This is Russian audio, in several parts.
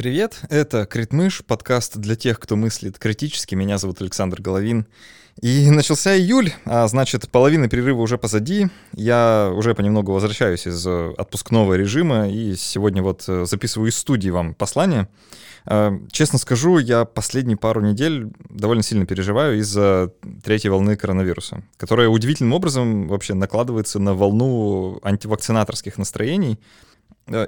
Привет, это Критмыш, подкаст для тех, кто мыслит критически. Меня зовут Александр Головин. И начался июль, а значит, половина перерыва уже позади. Я уже понемногу возвращаюсь из э, отпускного режима, и сегодня вот э, записываю из студии вам послание. Э, честно скажу, я последние пару недель довольно сильно переживаю из-за третьей волны коронавируса, которая удивительным образом вообще накладывается на волну антивакцинаторских настроений.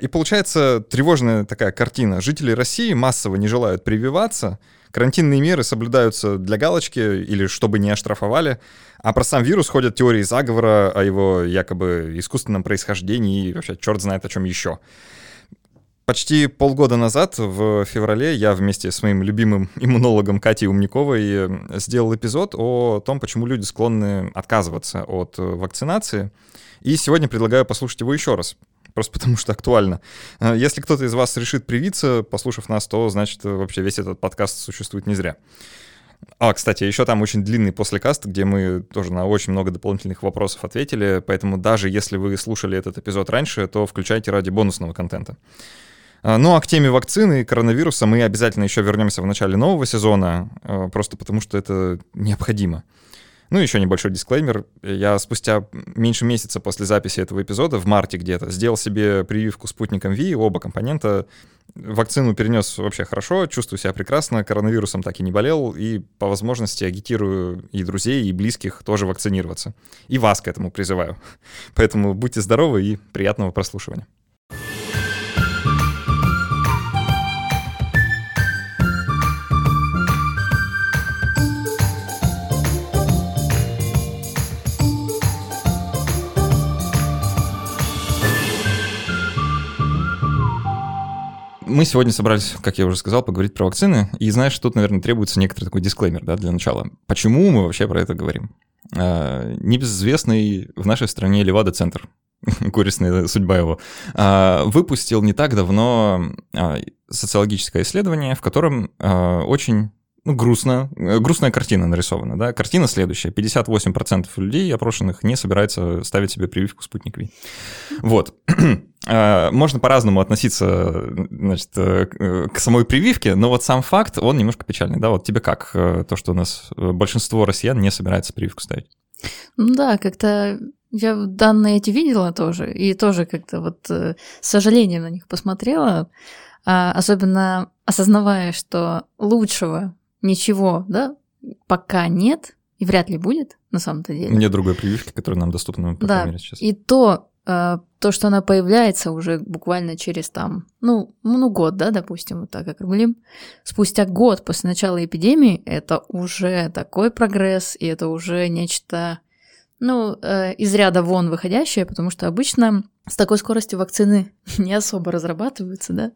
И получается тревожная такая картина. Жители России массово не желают прививаться, Карантинные меры соблюдаются для галочки или чтобы не оштрафовали, а про сам вирус ходят теории заговора о его якобы искусственном происхождении и вообще черт знает о чем еще. Почти полгода назад, в феврале, я вместе с моим любимым иммунологом Катей Умниковой сделал эпизод о том, почему люди склонны отказываться от вакцинации. И сегодня предлагаю послушать его еще раз, просто потому что актуально. А, если кто-то из вас решит привиться, послушав нас, то значит вообще весь этот подкаст существует не зря. А, кстати, еще там очень длинный послекаст, где мы тоже на очень много дополнительных вопросов ответили, поэтому даже если вы слушали этот эпизод раньше, то включайте ради бонусного контента. А, ну а к теме вакцины и коронавируса мы обязательно еще вернемся в начале нового сезона, просто потому что это необходимо. Ну, еще небольшой дисклеймер. Я спустя меньше месяца после записи этого эпизода, в марте где-то, сделал себе прививку спутником Ви, оба компонента. Вакцину перенес вообще хорошо, чувствую себя прекрасно, коронавирусом так и не болел, и по возможности агитирую и друзей, и близких тоже вакцинироваться. И вас к этому призываю. Поэтому будьте здоровы и приятного прослушивания. Мы сегодня собрались, как я уже сказал, поговорить про вакцины. И знаешь, тут, наверное, требуется некоторый такой дисклеймер да, для начала. Почему мы вообще про это говорим? А, небезызвестный в нашей стране Левада-центр, горестная судьба его, а, выпустил не так давно а, социологическое исследование, в котором очень ну, грустно, э, грустная картина нарисована, да. Картина следующая. 58% людей опрошенных не собирается ставить себе прививку «Спутник Ви». Вот. А, можно по-разному относиться, значит, э, к самой прививке, но вот сам факт, он немножко печальный, да. Вот тебе как э, то, что у нас большинство россиян не собирается прививку ставить? Ну да, как-то я данные эти видела тоже, и тоже как-то вот с сожалением на них посмотрела, а, особенно осознавая, что лучшего ничего, да, пока нет и вряд ли будет на самом-то деле. Нет другой прививки, которая нам доступна, по да. мере, сейчас. И то, э, то, что она появляется уже буквально через там, ну, ну, год, да, допустим, вот так как рублим, спустя год после начала эпидемии, это уже такой прогресс, и это уже нечто, ну, э, из ряда вон выходящее, потому что обычно с такой скоростью вакцины не особо разрабатываются, да,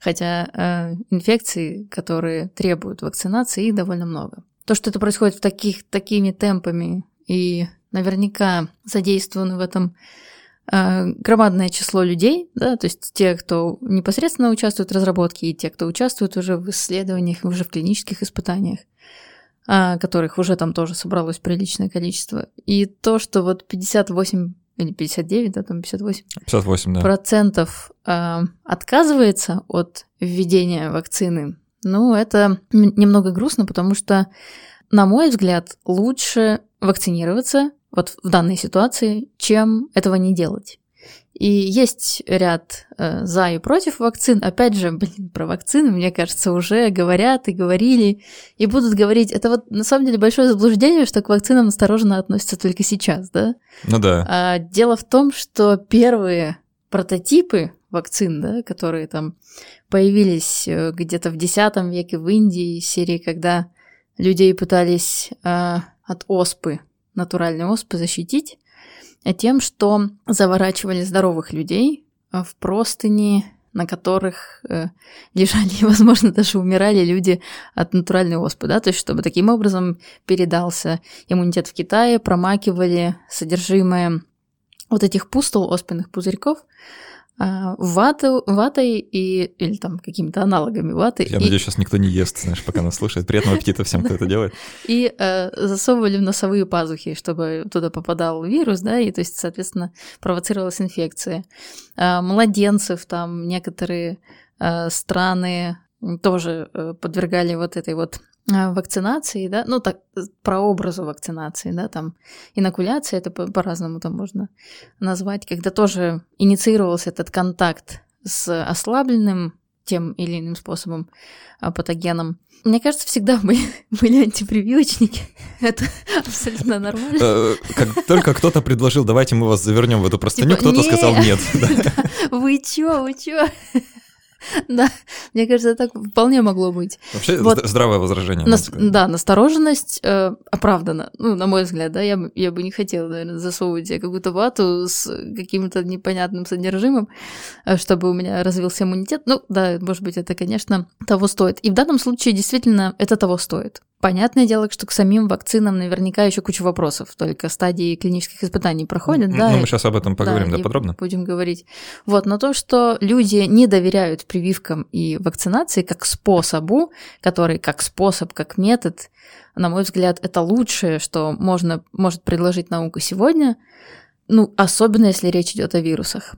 хотя э, инфекции, которые требуют вакцинации, их довольно много. То, что это происходит в таких, такими темпами и наверняка задействованы в этом э, громадное число людей, да, то есть те, кто непосредственно участвует в разработке, и те, кто участвует уже в исследованиях, уже в клинических испытаниях, которых уже там тоже собралось приличное количество. И то, что вот 58 или 59, да, там 58, 58 да. процентов э, отказывается от введения вакцины, ну, это немного грустно, потому что, на мой взгляд, лучше вакцинироваться вот в данной ситуации, чем этого не делать. И есть ряд э, за и против вакцин. Опять же, блин, про вакцины, мне кажется, уже говорят и говорили, и будут говорить. Это вот на самом деле большое заблуждение, что к вакцинам осторожно относятся только сейчас, да? Ну да. А, дело в том, что первые прототипы вакцин, да, которые там появились э, где-то в X веке в Индии, серии, когда людей пытались э, от оспы, натуральной оспы защитить, тем, что заворачивали здоровых людей э, в простыни, на которых э, лежали и, возможно, даже умирали люди от натуральной оспы, да, то есть чтобы таким образом передался иммунитет в Китае, промакивали содержимое вот этих пустол оспенных пузырьков вату, ватой и, или там какими-то аналогами ваты. Я и... надеюсь, сейчас никто не ест, знаешь, пока нас слушает. Приятного аппетита всем, кто это делает. И э, засовывали в носовые пазухи, чтобы туда попадал вирус, да, и то есть, соответственно, провоцировалась инфекция. Э, младенцев там некоторые э, страны тоже э, подвергали вот этой вот вакцинации, да, ну так про образу вакцинации, да, там инокуляция, это по- по-разному там можно назвать, когда тоже инициировался этот контакт с ослабленным тем или иным способом патогеном. Мне кажется, всегда были, были антипрививочники. Это абсолютно нормально. Э, как только кто-то предложил, давайте мы вас завернем в эту простыню, Типа, кто-то сказал нет. Вы чё, вы чё? Да, мне кажется, так вполне могло быть. Вообще Вот. зд- здравое возражение. Нас- да, настороженность э, оправдана. Ну, на мой взгляд, да, я, бы- я бы не хотела, наверное, засовывать себе какую-то вату с каким-то непонятным содержимым, э, чтобы у меня развился иммунитет. Ну, да, может быть, это, конечно, того стоит. И в данном случае действительно это того стоит. Понятное дело, что к самим вакцинам наверняка еще куча вопросов, только стадии клинических испытаний проходят, да. Ну, мы сейчас об этом поговорим, да, и подробно. Будем говорить. Вот, но то, что люди не доверяют прививкам и вакцинации как способу, который как способ, как метод, на мой взгляд, это лучшее, что можно, может предложить наука сегодня, ну, особенно если речь идет о вирусах,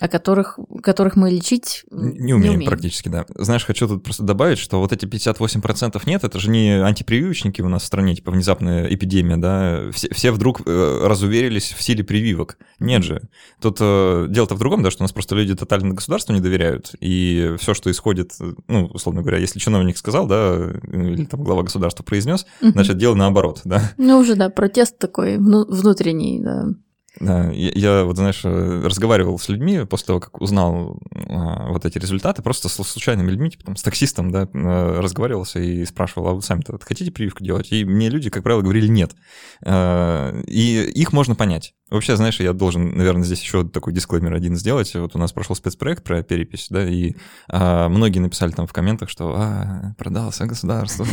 о которых, которых мы лечить м, Не умеем практически, да. Знаешь, хочу тут просто добавить, что вот эти 58% нет, это же не антипрививочники у нас в стране, типа внезапная эпидемия, да. Все, все вдруг э, разуверились в силе прививок. Нет же. Тут э, дело-то в другом, да, что у нас просто люди тотально государству не доверяют, и все, что исходит, э, ну, условно говоря, если чиновник сказал, да, или там глава государства произнес, значит, дело наоборот, да. Ну, уже, да, протест такой вну- внутренний, да. Да, я, вот, знаешь, э, разговаривал с людьми после того, как узнал а, вот эти результаты, просто с случайными людьми, типа там, с таксистом, да, э, разговаривался и спрашивал, а вы сами-то хотите прививку делать? И мне люди, как правило, говорили нет. Э, И их можно понять. Вообще, знаешь, я должен, наверное, здесь еще такой дисклеймер один сделать. Вот у нас прошел спецпроект про перепись, да, и а, многие написали там в комментах, что а, продался государство.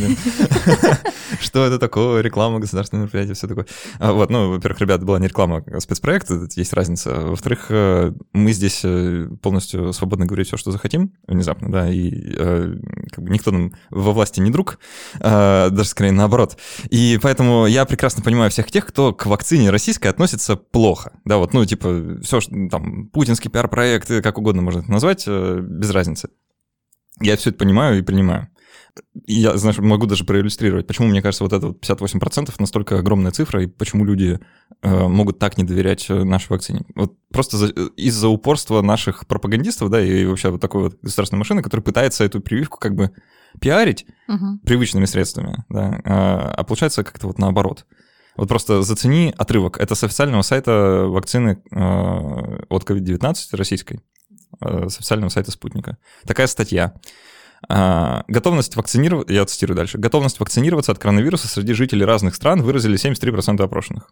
Что это такое, реклама государственного мероприятия, все такое. А, Вот, ну, во-первых, ребят, была не реклама, а спецпроект, есть разница. Во-вторых, э, мы здесь э, полностью свободно говорить все, что захотим, внезапно, да, и э, как бы никто нам во власти не друг, даже скорее наоборот. И поэтому я прекрасно понимаю всех тех, кто к вакцине российской относится плохо. Да, вот, ну, типа, все, что там, путинский пиар-проект, как угодно можно это назвать, без разницы. Я все это понимаю и принимаю. Я, знаешь, могу даже проиллюстрировать, почему, мне кажется, вот это вот 58% настолько огромная цифра, и почему люди э, могут так не доверять э, нашей вакцине. Вот просто за- э, из-за упорства наших пропагандистов, да, и вообще вот такой вот государственной машины, которая пытается эту прививку как бы пиарить Мгм. привычными средствами, да, а, а получается как-то вот наоборот. Вот просто зацени отрывок. Это с официального сайта вакцины э, от COVID-19 российской, э, с официального сайта Спутника. Такая статья. А, Готовность вакцинироваться, я цитирую дальше, готовность вакцинироваться от коронавируса среди жителей разных стран выразили 73% опрошенных.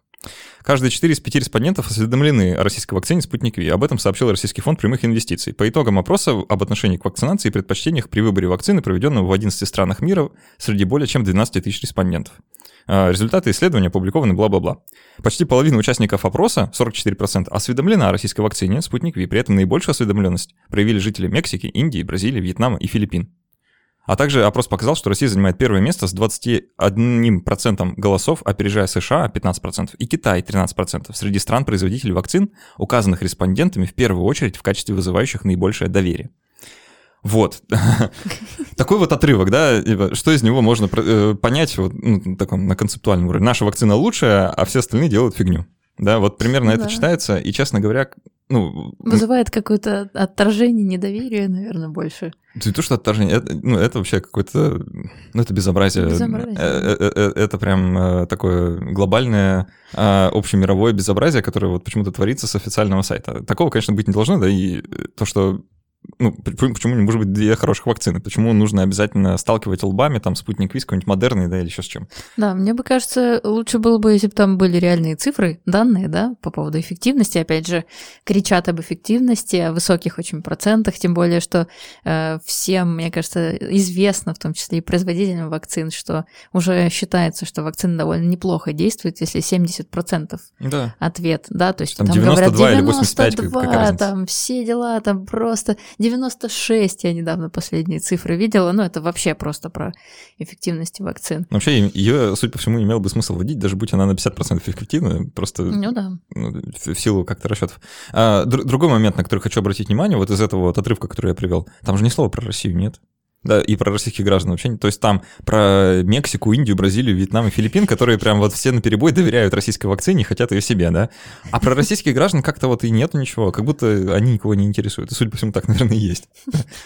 Каждые 4 из 5 респондентов осведомлены о российской вакцине «Спутник Ви». Об этом сообщил Российский фонд прямых инвестиций. По итогам опроса об отношении к вакцинации и предпочтениях при выборе вакцины, проведенного в 11 странах мира среди более чем 12 тысяч респондентов. А, Результаты исследования опубликованы бла-бла-бла. Почти половина участников опроса, 44%, осведомлена о российской вакцине «Спутник Ви». При этом наибольшую осведомленность проявили жители Мексики, Индии, Бразилии, Вьетнама и Филиппин. А также опрос показал, что Россия занимает первое место с 21% голосов, опережая США 15% и Китай 13% среди стран-производителей вакцин, указанных респондентами в первую очередь в качестве вызывающих наибольшее доверие. Вот. Такой вот отрывок, да, типа, что из него можно э, понять вот, ну, таком, на концептуальном уровне. Наша вакцина лучшая, а все остальные делают фигню. Да, вот примерно это Да. читается, и, честно говоря, ну, Вызывает какое-то отторжение, недоверие, наверное, больше. Не то, что отторжение, это, ну, это вообще какое-то, ну, это безобразие. Безобразие, Э, э, э, Это прям такое глобальное э, общемировое безобразие, которое вот почему-то творится с официального сайта. Такого, конечно, быть не должно, да, и то, что ну, почему, почему не может быть две хороших вакцины? Почему нужно обязательно сталкивать лбами, там, спутник Вис, какой-нибудь модерный, да, или еще с чем? Да, мне бы кажется, лучше было бы, если бы там были реальные цифры, данные, да, по поводу эффективности. Опять же, кричат об эффективности, о высоких очень процентах, тем более, что э, всем, мне кажется, известно, в том числе и производителям вакцин, что уже считается, что вакцина довольно неплохо действует, если 70% Да. ответ, да, то есть Там там, 92 говорят или 85, как- 92, какая разница? там все дела, там просто 96 я недавно последние цифры видела, ну это вообще просто про эффективность вакцин. Вообще ее, судя по всему, имело бы смысл вводить, даже будь она на 50% эффективна, просто ну, да. ну, в силу как-то расчетов. А, другой момент, на который хочу обратить внимание, вот из этого вот отрывка, который я привел, там же ни слова про Россию нет. Да, и про российских граждан вообще. То есть там про Мексику, Индию, Бразилию, Вьетнам и Филиппин, которые прям вот все на перебой доверяют российской вакцине хотят ее себе, да. А про российских граждан как-то вот и нету ничего, как будто они никого не интересуют. И, судя по всему, так, наверное, и есть.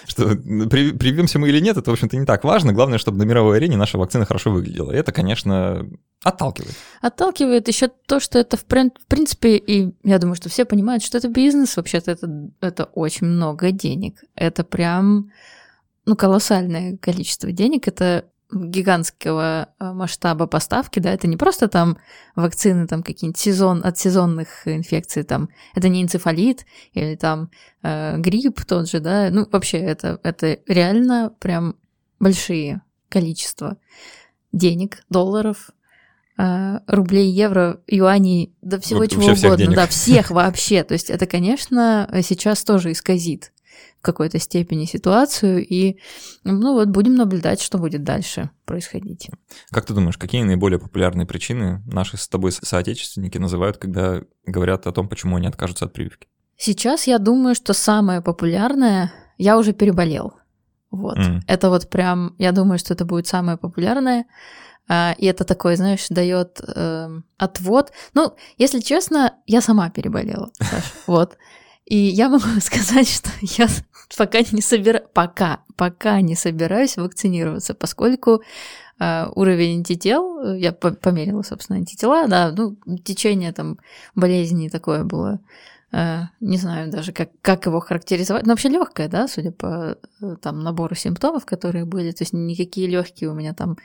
Что привьемся мы или нет, это, в общем-то, не так важно. Главное, чтобы на мировой арене наша вакцина хорошо выглядела. И это, конечно, отталкивает. Отталкивает еще то, что это, в принципе, и я думаю, что все понимают, что это бизнес, вообще-то это, это очень много денег. Это прям ну, колоссальное количество денег. Это гигантского э, масштаба поставки, да, это не просто там вакцины там какие-нибудь сезон, от сезонных инфекций, там, это не энцефалит или там э, грипп тот же, да, ну, вообще это, это реально прям большие количества денег, долларов, э, рублей, евро, юаней, да всего вот чего угодно, да, всех вообще, то есть это, конечно, сейчас тоже исказит какой-то степени ситуацию, и ну вот будем наблюдать, что будет дальше происходить. Как ты думаешь, какие наиболее популярные причины наши с тобой соотечественники называют, когда говорят о том, почему они откажутся от прививки? Сейчас я думаю, что самое популярное, я уже переболел. Вот. Mm. Это вот прям, я думаю, что это будет самое популярное. А, и это такой, знаешь, дает э, отвод. Ну, если честно, я сама переболела, Саш. Вот. И я могу сказать, что я пока не собираюсь, пока, пока не собираюсь вакцинироваться, поскольку э, уровень антител, я померила, собственно, антитела, да, ну, течение там болезни такое было, э, не знаю даже, как, как его характеризовать, но вообще легкое, да, судя по э, там набору симптомов, которые были, то есть никакие легкие у меня там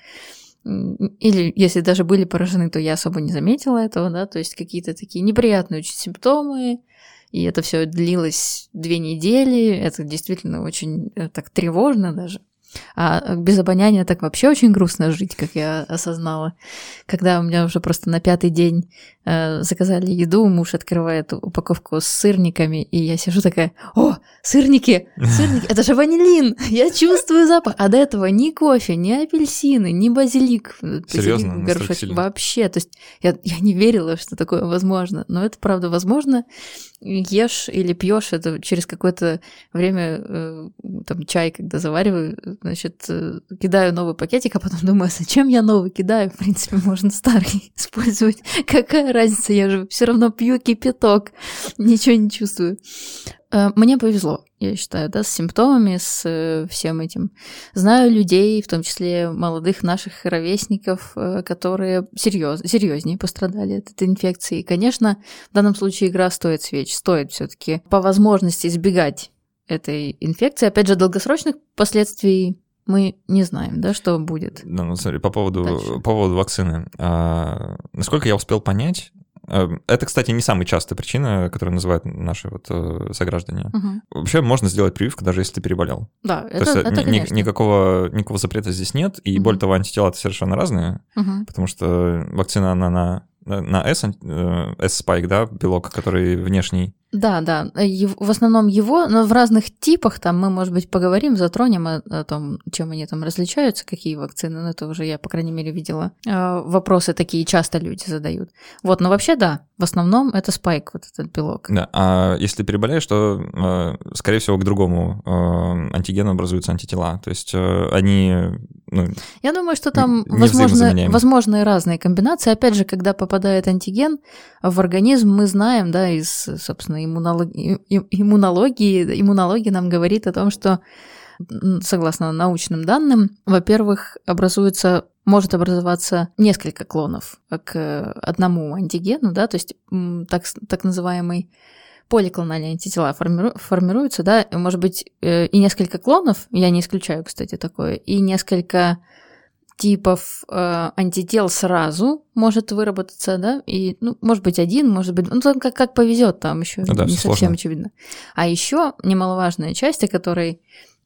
или если даже были поражены, то я особо не заметила этого, да, то есть какие-то такие неприятные очень симптомы, и это все длилось две недели. Это действительно очень э, так тревожно даже. А без обоняния так вообще очень грустно жить, как я осознала. Когда у меня уже просто на пятый день э, заказали еду, муж открывает упаковку с сырниками, и я сижу такая, о, сырники, сырники, это же ванилин, я чувствую запах. А до этого ни кофе, ни апельсины, ни базилик. Серьезно? Базилик, горшочек, вообще. То есть я, я не верила, что такое возможно. Но это правда возможно. Ешь или пьешь это через какое-то время, э, там, чай, когда завариваю, значит, э, кидаю новый пакетик, а потом думаю, зачем я новый кидаю? В принципе, можно старый использовать. Какая разница? Я же все равно пью кипяток. Ничего не чувствую. Э, мне повезло, я считаю, да, с симптомами, с э, всем этим. Знаю людей, в том числе молодых наших ровесников, которые серьез, серьезнее пострадали от этой инфекции. И, конечно, в данном случае игра стоит свеч, стоит все-таки по возможности избегать этой инфекции. Опять же, долгосрочных последствий мы не знаем, да, что будет. Ну, ну смотри, по поводу, по поводу вакцины. А, насколько я успел понять, э, это, кстати, не самая частая причина, которую называют наши вот э, сограждане. Угу. Вообще можно сделать прививку, даже если ты переболел. Да, это, То есть, это, ни, конечно. Никакого, никакого запрета здесь нет, и угу. более того, антитела совершенно разные, угу. потому что вакцина, она на на S, э, S-спайк, да, белок, который внешний. Да, да, в основном его, но в разных типах, там мы, может быть, поговорим, затронем о, о том, чем они там различаются, какие вакцины, ну это уже я, по крайней мере, видела. Э, вопросы такие часто люди задают. Вот, но вообще, да, в основном это спайк, вот этот белок. Да, а если переболеешь, то, э, скорее всего, к другому антигену образуются антитела, то есть они... Ну, я думаю, что там возможны, возможны разные комбинации. Опять же, когда попадает антиген в организм, мы знаем, да, из, собственно, иммунологии, иммунологии, иммунология нам говорит о том, что согласно научным данным, во-первых, образуется может образоваться несколько клонов к одному антигену, да, то есть так, так называемый поликлональные антитела формиру, формируются, да, может быть, э, и несколько клонов, я не исключаю, кстати, такое, и несколько типов э, антител сразу может выработаться, да, и, ну, может быть, один, может быть, ну, там как, как повезет, там еще да, не совсем сложно. очевидно. А еще немаловажная часть, о которой,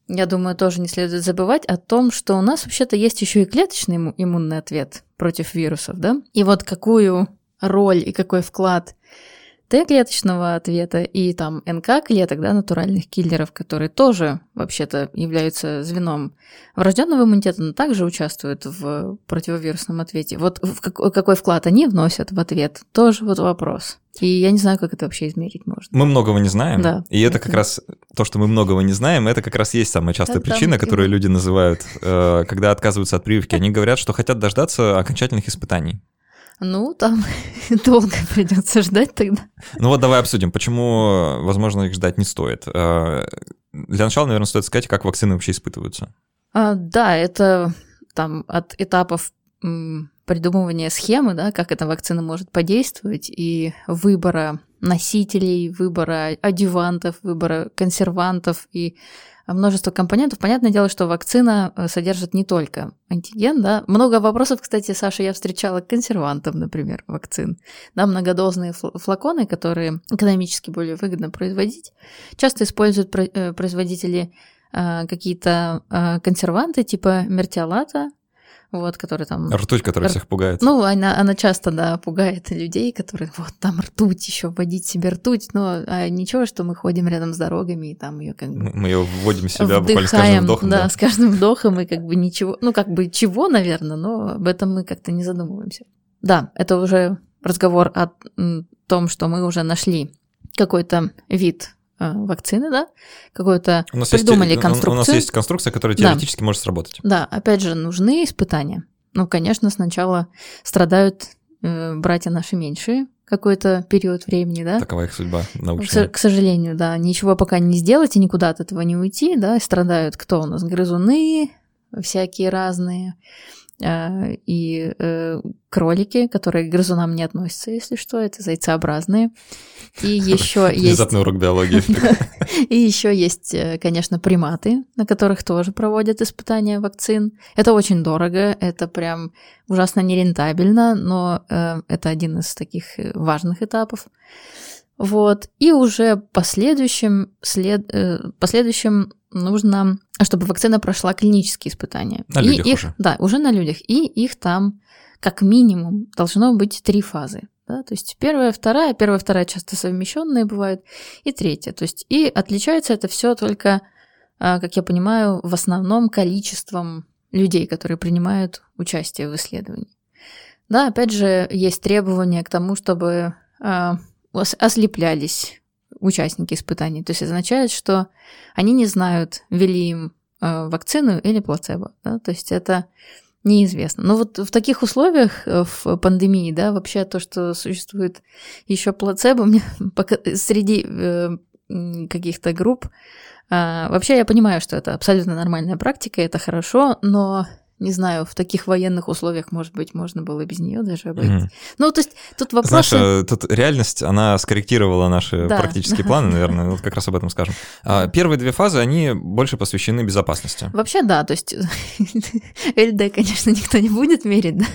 я думаю, тоже не следует забывать, о том, что у нас вообще-то есть еще и клеточный иммунный ответ против вирусов, да, и вот какую роль и какой вклад Т-клеточного ответа и там НК-клеток, да, натуральных киллеров, которые тоже вообще-то являются звеном врожденного иммунитета, но также участвуют в противовирусном ответе. Вот в какой вклад они вносят в ответ, тоже вот вопрос. И я не знаю, как это вообще измерить можно. Мы многого не знаем. Да. И это, это как раз то, что мы многого не знаем, это как раз есть самая частая это причина, которую люди называют, э, когда отказываются от прививки. Они говорят, что хотят дождаться окончательных испытаний. Ну, там долго придется ждать тогда. Ну вот давай обсудим, почему, возможно, их ждать не стоит. Э, для начала, наверное, стоит сказать, как вакцины вообще испытываются. А, да, это там от этапов придумывания схемы, да, как эта вакцина может подействовать, и выбора носителей, выбора адювантов, выбора консервантов и множество компонентов. Понятное дело, что вакцина э, содержит не только антиген, да. Много вопросов, кстати, Саша, я встречала к консервантам, например, вакцин. Да, многодозные флаконы, которые экономически более выгодно производить. Часто используют э, производители э, какие-то консерванты типа мертиолата, вот, который там... Ртуть, которая всех пугает. Ну, она, она часто, да, пугает людей, которые, вот, там ртуть еще, вводить себе ртуть, но а ничего, что мы ходим рядом с дорогами, и там ее как бы... Мы ее вводим в себя буквально с каждым вдохом. Да, да, с каждым вдохом, и как бы ничего, ну, как бы чего, наверное, но об этом мы как-то не задумываемся. Да, это уже разговор о том, что мы уже нашли какой-то вид вакцины, да, какую-то придумали есть, конструкцию. У нас есть конструкция, которая теоретически да. может сработать. Да, опять же, нужны испытания. Ну, конечно, сначала страдают э, братья наши меньшие какой-то период времени, да. Такова их судьба научная. К, к сожалению, да, ничего пока не сделать и никуда от этого не уйти, да, страдают кто у нас? Грызуны всякие разные, Э, и э, кролики, которые к грызунам не относятся, если что, это зайцеобразные. И еще есть... Внезапный урок биологии. И еще есть, э, конечно, приматы, на которых тоже проводят испытания вакцин. Это очень дорого, это прям ужасно нерентабельно, но это один из таких важных этапов. Вот. И уже последующим, след, последующим нужно, чтобы вакцина прошла клинические испытания. На и людях их, уже. Да, уже на людях. И их там как минимум должно быть три фазы. Да? То есть первая, вторая, первая, вторая часто совмещенные бывают, и третья. То есть и отличается это все только, а, как я понимаю, в основном количеством людей, которые принимают участие в исследовании. Да, опять же, есть требования к тому, чтобы а, ослеплялись участники испытаний. То есть означает, что они не знают, ввели им э, вакцину или плацебо. Да? То есть это неизвестно. Но вот в таких условиях, э, в пандемии, да, вообще то, что существует еще плацебо, мне пока, среди э, каких-то групп, э, вообще я понимаю, что это абсолютно нормальная практика, это хорошо, но не знаю, в таких военных условиях, может быть, можно было без нее даже обойтись. Mm-hmm. Ну, то есть тут вопрос... Знаешь, э, тут реальность, она скорректировала наши да. практические планы, наверное, вот как раз об этом скажем. А, первые две фазы, они больше посвящены безопасности. Вообще, да, то есть ЛД, конечно, никто не будет мерить, да,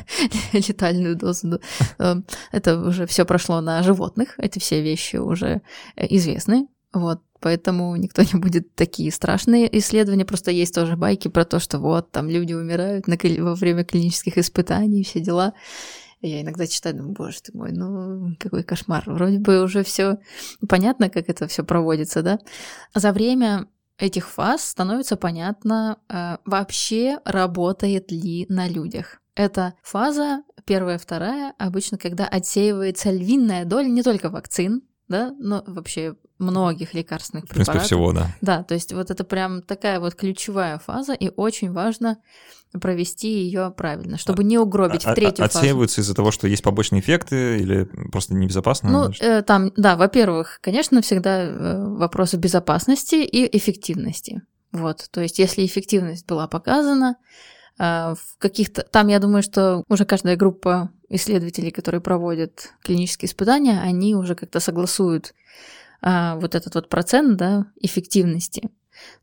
летальную дозу. Эм, это уже все прошло на животных, эти все вещи уже э, известны, вот, поэтому никто не будет такие страшные исследования. Просто есть тоже байки про то, что вот там люди умирают на, во время клинических испытаний, все дела. Я иногда читаю, думаю, боже ты мой, ну какой кошмар. Вроде бы уже все понятно, как это все проводится, да? За время этих фаз становится понятно, э, вообще работает ли на людях. Это фаза первая, вторая, обычно, когда отсеивается львиная доля не только вакцин, да, но вообще многих лекарственных препаратов. В принципе, всего, да. Да, то есть вот это прям такая вот ключевая фаза, и очень важно провести ее правильно, чтобы не угробить а, в третью а, фазу. Отсеиваются из-за того, что есть побочные эффекты или просто небезопасно? Ну, э, там, да, во-первых, конечно, всегда э, вопросы безопасности и эффективности. Вот, то есть если эффективность была показана, э, в каких-то... Там, я думаю, что уже каждая группа исследователей, которые проводят клинические испытания, они уже как-то согласуют а, вот этот вот процент да, эффективности.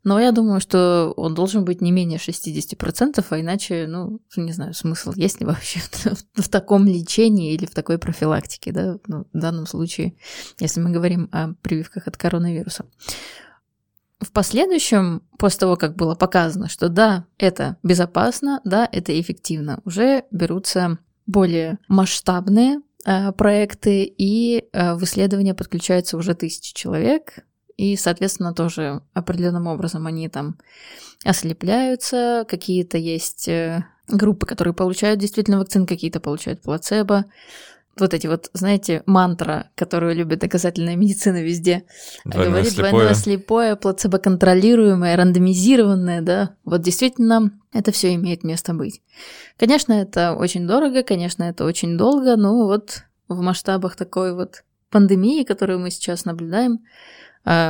Но я думаю, что он должен быть не менее 60%, а иначе, ну, не знаю, смысл есть ли вообще в, таком лечении или в такой профилактике, да, ну, в данном случае, если мы говорим о прививках от коронавируса. В последующем, после того, как было показано, что да, это безопасно, да, это эффективно, уже берутся более масштабные проекты, и э, в исследования подключаются уже тысячи человек, и, соответственно, тоже определенным образом они там ослепляются, какие-то есть э, группы, которые получают действительно вакцин, какие-то получают плацебо, вот эти вот, знаете, мантра, которую любит доказательная медицина везде. Двойное говорит слепое. двойное слепое, плацебо-контролируемое, рандомизированное, да. Вот действительно это все имеет место быть. Конечно, это очень дорого, конечно, это очень долго, но вот в масштабах такой вот пандемии, которую мы сейчас наблюдаем,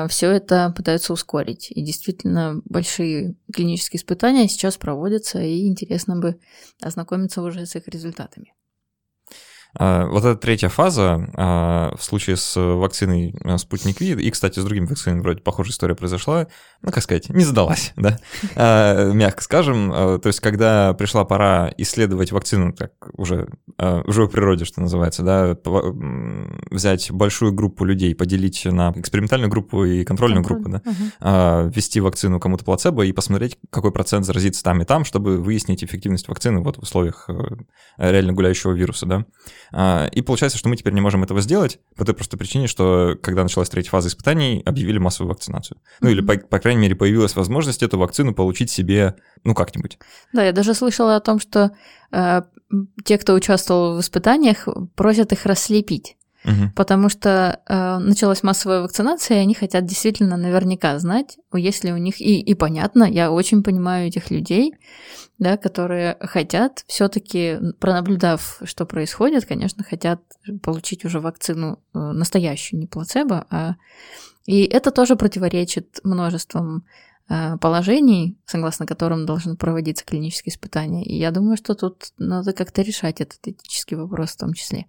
все это пытаются ускорить. И действительно, большие клинические испытания сейчас проводятся, и интересно бы ознакомиться уже с их результатами. А, Вот эта третья фаза а, в случае с вакциной а, Спутник Ви, и, кстати, с другими вакцинами вроде похожая история произошла, ну, как сказать, не задалась, да, мягко скажем. То есть, когда пришла пора исследовать вакцину, так уже в живой природе, что называется, да, взять большую группу людей, поделить на экспериментальную группу и контрольную группу, да, ввести вакцину кому-то плацебо и посмотреть, какой процент заразится там и там, чтобы выяснить эффективность вакцины вот в условиях э, реально гуляющего вируса, да. А, И получается, что мы теперь не можем этого сделать по той простой причине, что когда началась третья фаза испытаний, объявили массовую вакцинацию. Ну или, по, по крайней мере, появилась возможность эту вакцину получить себе, ну как-нибудь. Да, я даже слышала о том, что э, те, кто участвовал в испытаниях, просят их расслепить. Мгм. Потому что э, началась массовая вакцинация, и они хотят действительно наверняка знать, есть ли у них... И, и понятно, я очень понимаю этих людей, да, которые хотят все-таки, пронаблюдав, что происходит, конечно, хотят получить уже вакцину э, настоящую, не плацебо, а... И это тоже противоречит множеством э, положений, согласно которым должны проводиться клинические испытания. И я думаю, что тут надо как-то решать этот этический вопрос в том числе.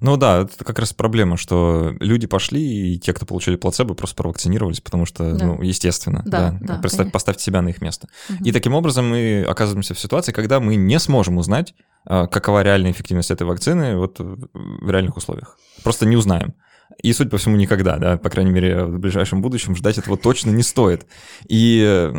Ну да, это как раз проблема, что люди пошли, и те, кто получили плацебо, просто провакцинировались, потому что, Да. ну, естественно, Да, да. да, Представь- конечно. поставьте себя на их место. Мгм. И таким образом мы оказываемся в ситуации, когда мы не сможем узнать, а, какова реальная эффективность этой вакцины вот в реальных условиях. Просто не узнаем. И, судя по всему, никогда, да, по крайней мере, в ближайшем будущем ждать этого точно не стоит. И э,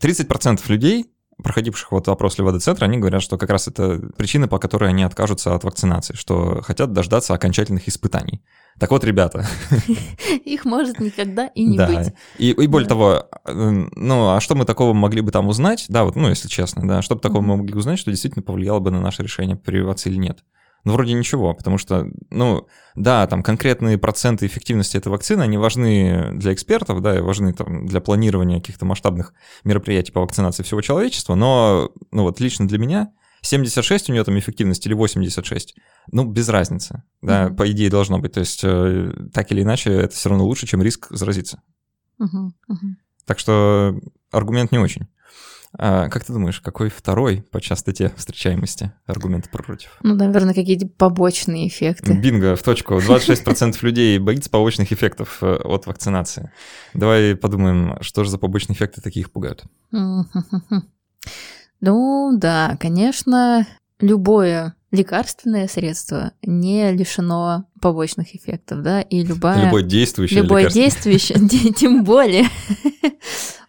30% людей, проходивших вот опрос Левада-центра, они говорят, что как раз это причина, по которой они откажутся от вакцинации, что хотят дождаться окончательных испытаний. Так вот, ребята, Их может никогда и не да. быть. И, и более Да. того, ну, а что мы такого могли бы там узнать? Да, вот, ну, если честно, да, что бы такого мы могли узнать, что действительно повлияло бы на наше решение, прививаться или нет? Ну, вроде ничего, потому что, ну, да, там конкретные проценты эффективности этой вакцины, они важны для экспертов, да, и важны там для планирования каких-то масштабных мероприятий по вакцинации всего человечества, но, ну, вот лично для меня 76 у нее там эффективность или 86, ну, без разницы, да, Мгм. по идее должно быть, то есть э, так или иначе это все равно лучше, чем риск заразиться. Мгм, мгм. Так что аргумент не очень. А как ты думаешь, какой второй по частоте встречаемости аргумент против? Ну, наверное, какие-то побочные эффекты. Бинго, в точку. 26% людей боится побочных эффектов э, от вакцинации. Давай подумаем, что же за побочные эффекты таких пугают. Ну, да, конечно, любое лекарственное средство не лишено побочных эффектов, да, и любая... Любое действующее Любое лекарство. действие, те- тем более.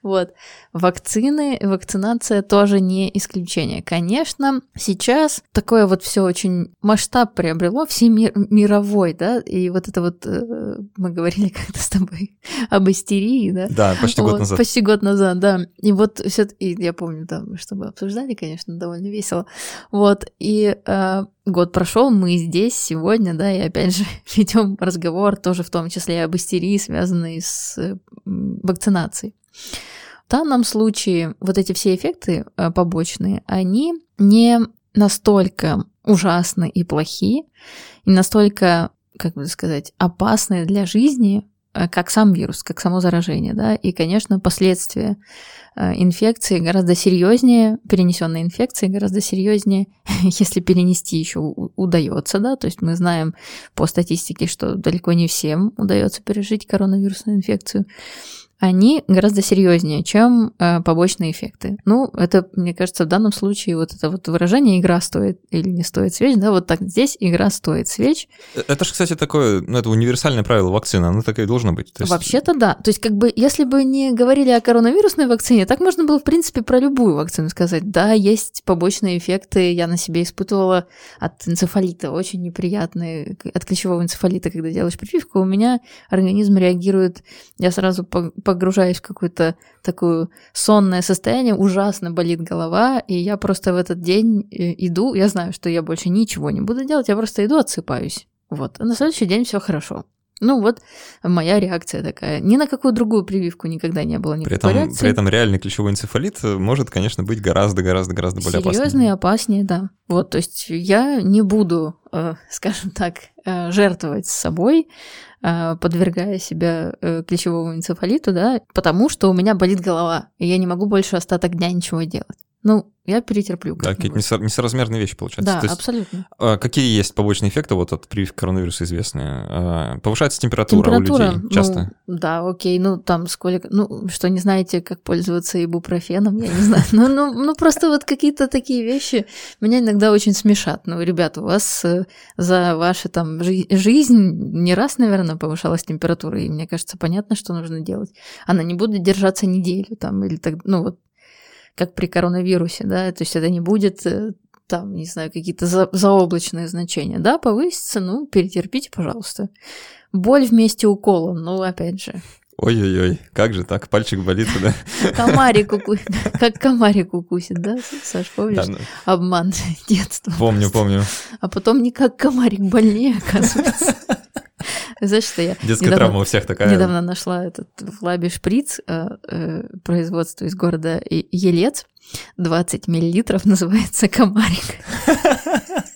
Вот. Вакцины, вакцинация тоже не исключение. Конечно, сейчас такое вот все очень масштаб приобрело, всемировой, да, и вот это вот, э, мы говорили как-то с тобой об истерии, да, Да, почти год вот, назад. Почти год назад, да. И вот все и я помню, да, что мы обсуждали, конечно, довольно весело. Вот, и э, год прошел, мы здесь сегодня, да, и опять же ведем разговор тоже в том числе об истерии, связанной с вакцинацией. В данном случае вот эти все эффекты э, побочные, они не настолько ужасны и плохи, и настолько, как бы сказать, опасны для жизни, как сам вирус, как само заражение, да, и, конечно, последствия э, инфекции гораздо серьезнее, перенесенной инфекции гораздо серьезнее, если перенести еще удается, да, то есть мы знаем по статистике, что далеко не всем удается пережить коронавирусную инфекцию. Они гораздо серьезнее, чем э, побочные эффекты. Ну, это, мне кажется, в данном случае вот это вот выражение «игра стоит или не стоит свеч», да, вот так здесь игра стоит свеч. Э, это же, кстати, такое, ну, это универсальное правило вакцины, оно такое и должно быть. есть... Вообще-то да. То есть, как бы, если бы не говорили о коронавирусной вакцине, так можно было, в принципе, про любую вакцину сказать. Да, есть побочные эффекты, я на себе испытывала от энцефалита, очень неприятные, от ключевого энцефалита, когда делаешь прививку, у меня организм реагирует, я сразу погружаюсь в какое-то такое сонное состояние, ужасно болит голова, и я просто в этот день э, иду, я знаю, что я больше ничего не буду делать, я просто иду, отсыпаюсь. Вот. А на следующий день все хорошо. Ну вот моя реакция такая. Ни на какую другую прививку никогда не было никакой при этом, реакции. При этом реальный ключевой энцефалит может, конечно, быть гораздо-гораздо-гораздо более опасным. Серьезный и опаснее, да. Вот, то есть я не буду, э, скажем так, э, жертвовать собой, э, подвергая себя ключевому энцефалиту, да, потому что у меня болит голова, и я не могу больше остаток дня ничего делать. Ну, я перетерплю. Да, какие-то несоразмерные вещи получаются. Да, есть, абсолютно. А, какие есть побочные эффекты вот от прививки коронавируса известные? А, повышается температура, температура у людей часто? Ну, да, окей, ну там сколько... Ну, что, не знаете, как пользоваться ибупрофеном, я не знаю. Ну, ну, ну просто вот какие-то такие вещи меня иногда очень смешат. Ну, ребята, у вас э, за вашу там жизнь не раз, наверное, повышалась температура, и мне кажется, понятно, что нужно делать. Она не будет держаться неделю там или так, ну вот как при коронавирусе, да, то есть это не будет э, там, не знаю, какие-то за, заоблачные значения, да, повысится, ну, перетерпите, пожалуйста. Боль вместе укола, ну, опять же. Ой-ой-ой, как же так, пальчик болит, да? Комарик укусит, как комарик укусит, да, Саш, помнишь? Да, ну... Обман детства. Помню, помню. А потом не как комарик больнее, оказывается. Знаешь, что я Детская недавно, травма у всех такая. Недавно нашла этот в лабе шприц э, э, производства из города Елец. 20 миллилитров называется комарик.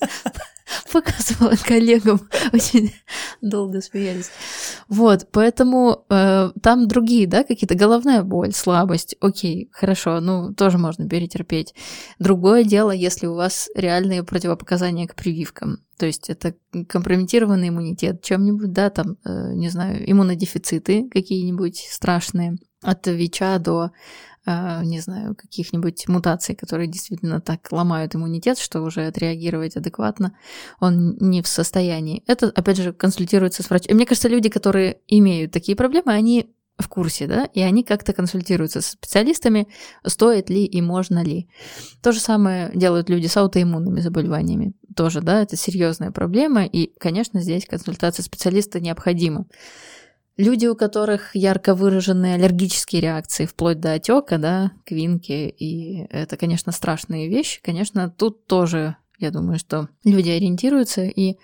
Показывала коллегам, очень долго смеялись. Вот, поэтому э, там другие, да, какие-то головная боль, слабость, окей, хорошо, ну, тоже можно перетерпеть. Другое дело, если у вас реальные противопоказания к прививкам. То есть это компрометированный иммунитет, чем-нибудь, да, там, э, не знаю, иммунодефициты какие-нибудь страшные, от ВИЧа до не знаю, каких-нибудь мутаций, которые действительно так ломают иммунитет, что уже отреагировать адекватно он не в состоянии. Это, опять же, консультируется с врачом. Мне кажется, люди, которые имеют такие проблемы, они в курсе, да, и они как-то консультируются с специалистами, стоит ли и можно ли. То же самое делают люди с аутоиммунными заболеваниями. Тоже, да, это серьезная проблема, и, конечно, здесь консультация специалиста необходима. Люди, у которых ярко выраженные аллергические реакции, вплоть до отека, да, квинки, и это, конечно, страшные вещи, конечно, тут тоже, я думаю, что люди ориентируются и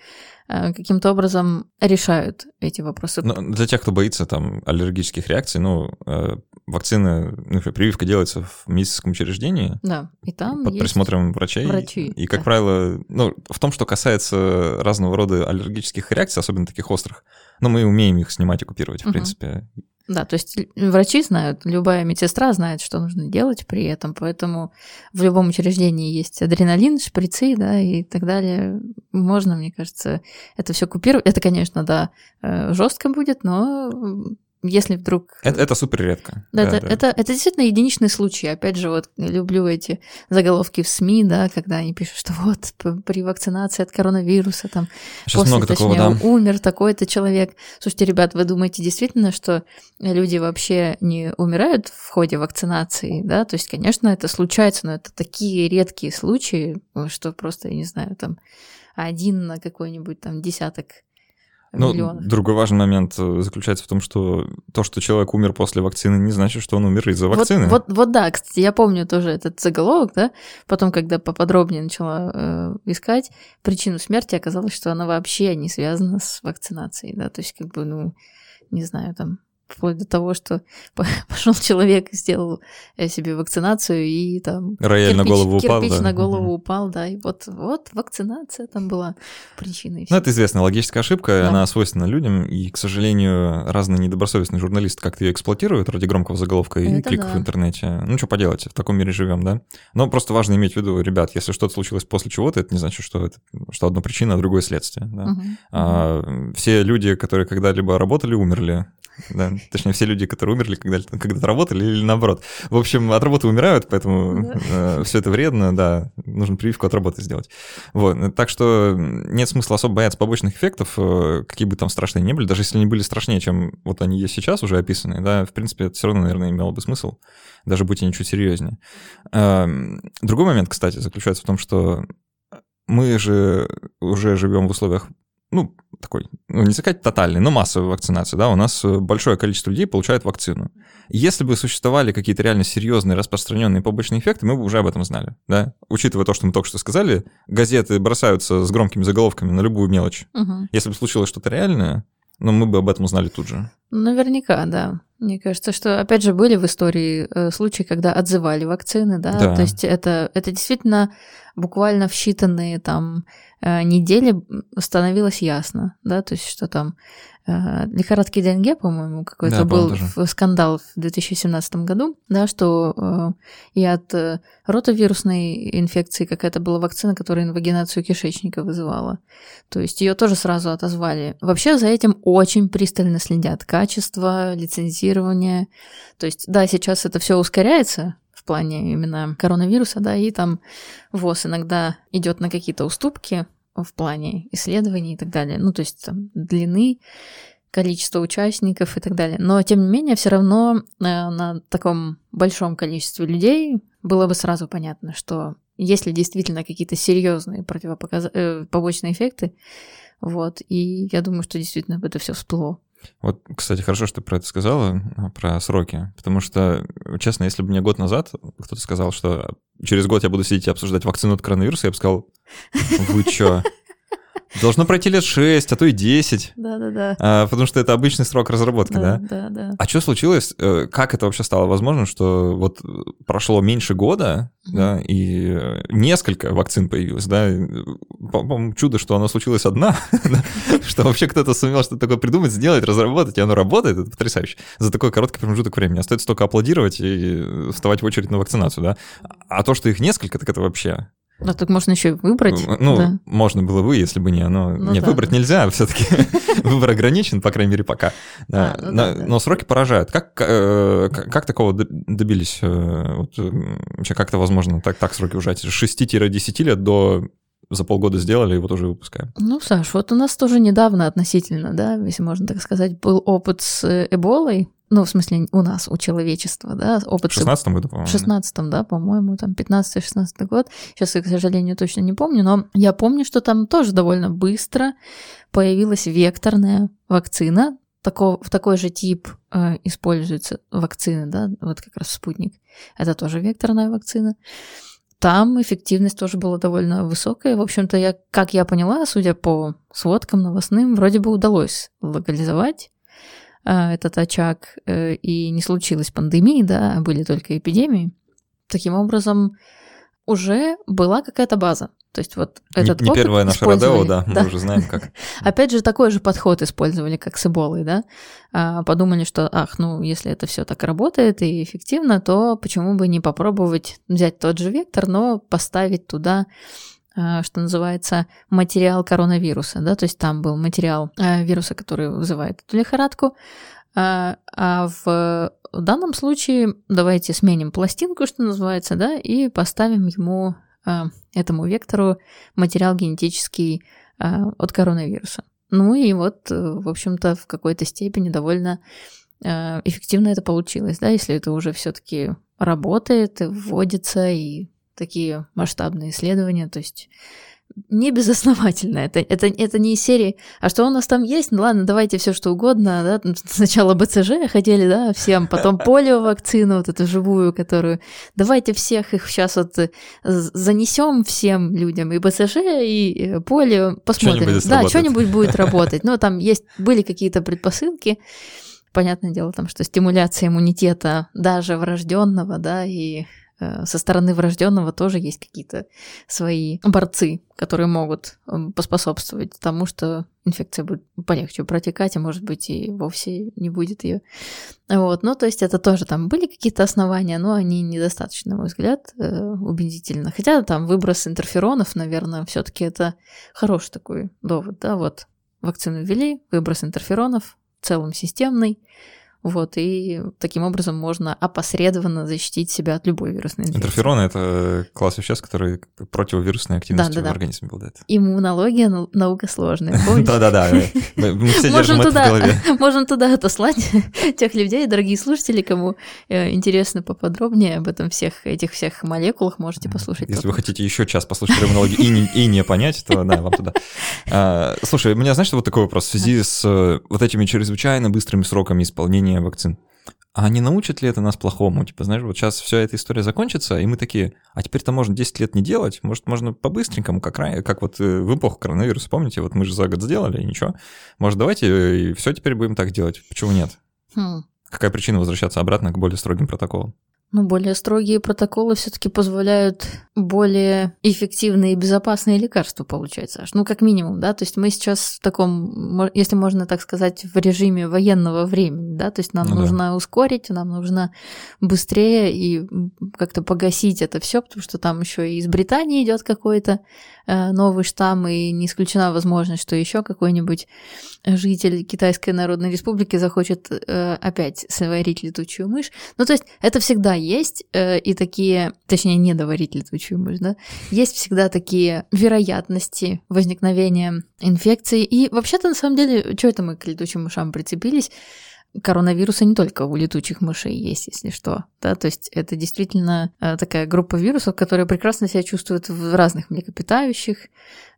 э, каким-то образом решают эти вопросы. Но для тех, кто боится там аллергических реакций, ну, э, вакцина, ну, прививка делается в медицинском учреждении. Да, и там Под присмотром врачей. Врачи. И, как да. правило, ну, в том, что касается разного рода аллергических реакций, особенно таких острых, но мы умеем их снимать и купировать, в принципе. Да, то есть врачи знают, любая медсестра знает, что нужно делать при этом, поэтому в любом учреждении есть адреналин, шприцы, да, и так далее. Можно, мне кажется, это все купировать. Это, конечно, да, э, жестко будет, но если вдруг... Это, это супер редко. Да, да, это, да. Это, это действительно единичный случай. Опять же, вот люблю эти заголовки в СМИ, да, когда они пишут, что вот при вакцинации от коронавируса там Сейчас после, много точнее, такого, да. умер такой-то человек. Слушайте, ребят, вы думаете действительно, что люди вообще не умирают в ходе вакцинации, да? То есть, конечно, это случается, но это такие редкие случаи, что просто, я не знаю, там один на какой-нибудь там десяток ну, миллионов. Другой важный момент э, заключается в том, что то, что человек умер после вакцины, не значит, что он умер из-за вакцины. Вот, вот, вот да, кстати, я помню тоже этот заголовок, да, потом, когда поподробнее начала э, искать причину смерти, оказалось, что она вообще не связана с вакцинацией, да, то есть как бы, ну, не знаю, там вплоть до того, что пошел человек и сделал э, себе вакцинацию и там рояль кирпич, на голову упал, кирпич да? на голову упал, да, и вот вот вакцинация там была причиной. Ну это известная логическая ошибка, да. она свойственна людям, и, к сожалению, разные недобросовестные журналисты как-то ее эксплуатируют ради громкого заголовка и это кликов да. в интернете. Ну что поделать, в таком мире живем, да? Но просто важно иметь в виду, ребят, если что-то случилось после чего-то, это не значит, что это что одна причина, а другое следствие. Да? Угу. А, все люди, которые когда-либо работали, умерли Да? Точнее, все люди, которые умерли, когда, когда-то работали или наоборот. В общем, от работы умирают, поэтому да. э, все это вредно, да, нужно прививку от работы сделать. Вот, так что нет смысла особо бояться побочных эффектов, э, какие бы там страшные не были, даже если они были страшнее, чем вот они есть сейчас уже описанные, да, в принципе, это все равно, наверное, имело бы смысл, даже будь они чуть серьезнее. Э, другой момент, кстати, заключается в том, что мы же уже живем в условиях ну, такой, ну, не сказать тотальной, но массовой вакцинации, да, у нас э, большое количество людей получают вакцину. Если бы существовали какие-то реально серьезные распространенные побочные эффекты, мы бы уже об этом знали, да. Учитывая то, что мы только что сказали, газеты бросаются с громкими заголовками на любую мелочь. Угу. Если бы случилось что-то реальное, ну, мы бы об этом узнали тут же. Наверняка, да. Мне кажется, что, опять же, были в истории э, случаи, когда отзывали вакцины, да, да. то есть это, это действительно буквально в считанные там э, недели становилось ясно, да, то есть что там Э, лихорадки Денге, по-моему, какой-то да, был в скандал в 2017 году, да, что э, и от э, ротовирусной инфекции какая-то была вакцина, которая инвагинацию кишечника вызывала. То есть ее тоже сразу отозвали. Вообще за этим очень пристально следят. Качество, лицензирование. То есть, да, сейчас это все ускоряется, в плане именно коронавируса, да, и там ВОЗ иногда идет на какие-то уступки, в плане исследований и так далее. Ну, то есть там, длины, количество участников и так далее. Но, тем не менее, все равно э, на таком большом количестве людей было бы сразу понятно, что если действительно какие-то серьезные противопоказ... э, побочные эффекты, вот, и я думаю, что действительно это все всплыло. Вот, кстати, хорошо, что ты про это сказала, а, про сроки. Потому что, честно, если бы мне год назад кто-то сказал, что через год я буду сидеть и обсуждать вакцину от коронавируса, я бы сказал, вы чё? Должно пройти лет 6, а то и 10. Да-да-да. А, потому что это обычный срок разработки, да? Да, да. А что случилось? Э, как это вообще стало возможным, что вот прошло меньше года, mm-hmm. да, и несколько вакцин появилось, да? По-моему, чудо, что оно случилось одна, что вообще кто-то сумел что-то такое придумать, сделать, разработать, и оно работает, это потрясающе. За такой короткий промежуток времени остается только аплодировать и вставать в очередь на вакцинацию, да? А то, что их несколько, так это вообще да, так можно еще и выбрать. Ну, да. можно было бы, если бы не оно. Ну, Нет, да. выбрать нельзя, все-таки выбор ограничен, по крайней мере, пока. Да. А, ну, но, да, но сроки поражают. Как, э, как такого добились? Э, вот, вообще, как это возможно так, так сроки ужать? С 6-10 лет до за полгода сделали и вот уже выпускаем. Ну, Саш, вот у нас тоже недавно относительно, да, если можно так сказать, был опыт с Эболой, ну, в смысле, у нас, у человечества, да, опыт... В 16-м году, по-моему. В 16-м, да, по-моему, там 15-16 год. Сейчас я, к сожалению, точно не помню, но я помню, что там тоже довольно быстро появилась векторная вакцина, такого, в такой же тип э, используются вакцины, да, вот как раз спутник. Это тоже векторная вакцина. Там эффективность тоже была довольно высокая. В общем-то, я, как я поняла, судя по сводкам новостным, вроде бы удалось локализовать а, этот очаг, э, и не случилось пандемии, да, а были только эпидемии. Таким образом, уже была какая-то база. То есть вот этот Не, не первая наша Родео, да, да, мы уже знаем как. Опять же, такой же подход использовали, как с Эболой, да. А, подумали, что, ах, ну, если это все так работает и эффективно, то почему бы не попробовать взять тот же вектор, но поставить туда а, что называется, материал коронавируса, да, то есть там был материал а, вируса, который вызывает эту лихорадку, а, а в данном случае давайте сменим пластинку, что называется, да, и поставим ему этому вектору материал генетический от коронавируса. Ну и вот, в общем-то, в какой-то степени довольно эффективно это получилось, да, если это уже все-таки работает, вводится и такие масштабные исследования, то есть не безосновательно. Это, это, это не из серии, а что у нас там есть? Ну ладно, давайте все что угодно. Да? Сначала БЦЖ хотели, да, всем, потом полиовакцину, вот эту живую, которую... Давайте всех их сейчас вот э, занесем всем людям, и БЦЖ, и э, полио, посмотрим. Что да, что-нибудь будет работать. Но там есть, были какие-то предпосылки. Понятное дело, там, что стимуляция иммунитета даже врожденного, да, и со стороны врожденного тоже есть какие-то свои борцы, которые могут поспособствовать тому, что инфекция будет полегче протекать, а может быть и вовсе не будет ее. Вот, ну то есть это тоже там были какие-то основания, но они недостаточно, на мой взгляд, э, убедительно. Хотя там выброс интерферонов, наверное, все-таки это хороший такой довод, да, вот вакцину ввели, выброс интерферонов, целом системный. Вот, и таким образом можно опосредованно защитить себя от любой вирусной инфекции. Интерфероны — это класс веществ, которые противовирусной активностью Да, да, да. в организме обладают. Иммунология нау- наука сложная? Да-да-да, мы мы все держим это в голове. можем туда отослать тех людей, дорогие слушатели, кому э, интересно поподробнее об этом всех этих всех молекулах, можете послушать. Если вы хотите еще час послушать терминологию и не, и не понять, то да, вам туда. А, слушай, у меня, знаешь, вот такой вопрос в связи с э, вот этими чрезвычайно быстрыми сроками исполнения вакцин. А не научит ли это нас плохому? Типа, знаешь, вот сейчас вся эта история закончится, и мы такие, а теперь-то можно 10 лет не делать, может, можно по-быстренькому, как, как вот э, в эпоху коронавируса, помните, вот мы же за год сделали, и ничего. Может, давайте э, и все теперь будем так делать? Почему нет? Хм. Какая причина возвращаться обратно к более строгим протоколам? Ну, более строгие протоколы все-таки позволяют более эффективные и безопасные лекарства получать, Саш. Ну, как минимум, да. То есть мы сейчас в таком, если можно так сказать, в режиме военного времени, да. То есть нам Ну да. нужно ускорить, нам нужно быстрее и как-то погасить это все, потому что там еще и из Британии идет какой-то э, новый штамм, и не исключена возможность, что еще какой-нибудь житель Китайской Народной Республики захочет э, опять сварить летучую мышь. Ну, то есть это всегда есть, э, и такие, точнее, не доварить летучую мышь, да, есть всегда такие вероятности возникновения инфекции. И вообще-то, на самом деле, что это мы к летучим мышам прицепились? Коронавирусы не только у летучих мышей есть, если что. Да? То есть это действительно э, такая группа вирусов, которые прекрасно себя чувствуют в разных млекопитающих.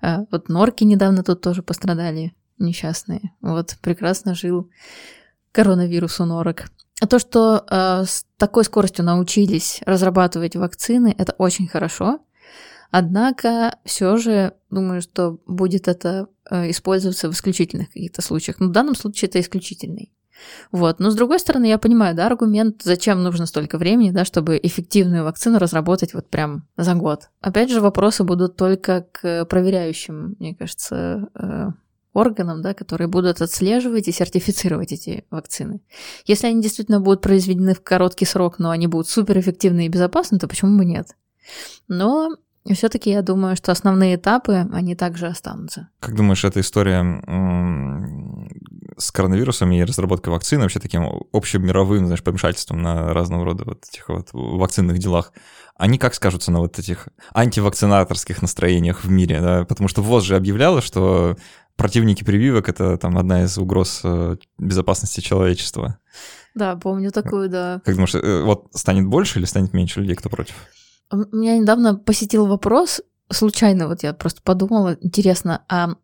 Э, Вот норки недавно тут тоже пострадали, несчастные. Вот прекрасно жил коронавирус у норок. А то, что э, с такой скоростью научились разрабатывать вакцины, это очень хорошо. Однако все же думаю, что будет это использоваться в исключительных каких-то случаях. Но в данном случае это исключительный. Вот. Но с другой стороны, я понимаю, да, аргумент, зачем нужно столько времени, да, чтобы эффективную вакцину разработать вот прям за год. Опять же, вопросы будут только к проверяющим, мне кажется, э, органам, да, которые будут отслеживать и сертифицировать эти вакцины. Если они действительно будут произведены в короткий срок, но они будут суперэффективны и безопасны, то почему бы нет? Но все-таки я думаю, что основные этапы, они также останутся. Как думаешь, эта история с коронавирусом и разработкой вакцины, вообще таким общим мировым, знаешь, помешательством на разного рода вот этих вот вакцинных делах, они как скажутся на вот этих антивакцинаторских настроениях в мире, да? Потому что ВОЗ же объявляла, что противники прививок — это там одна из угроз э, безопасности человечества. Да, помню такую, да. Как думаешь, э, вот станет больше или станет меньше людей, кто против? Меня недавно посетил вопрос, случайно вот я просто подумала, интересно, а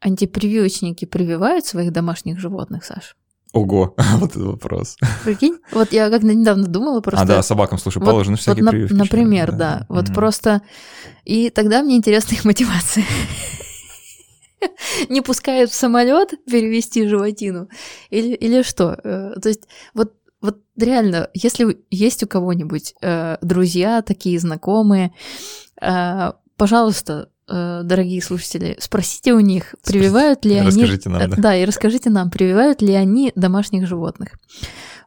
антипрививочники прививают своих домашних животных, Саш? Ого, вот этот вопрос. Прикинь? Вот я как недавно думала просто... А, да, собакам, слушай, Вот- положены вот всякие на- прививки. Например, ли, да. Вот Мгм. просто... И тогда мне интересна их мотивация. Не пускают в самолет перевести животину? Или, или что? Э, То есть вот, вот реально, если есть у кого-нибудь э, друзья, такие знакомые, э, пожалуйста, э, дорогие слушатели, спросите у них, прививают ли они... Расскажите нам, Э, да. Да, и расскажите нам, прививают ли они домашних животных.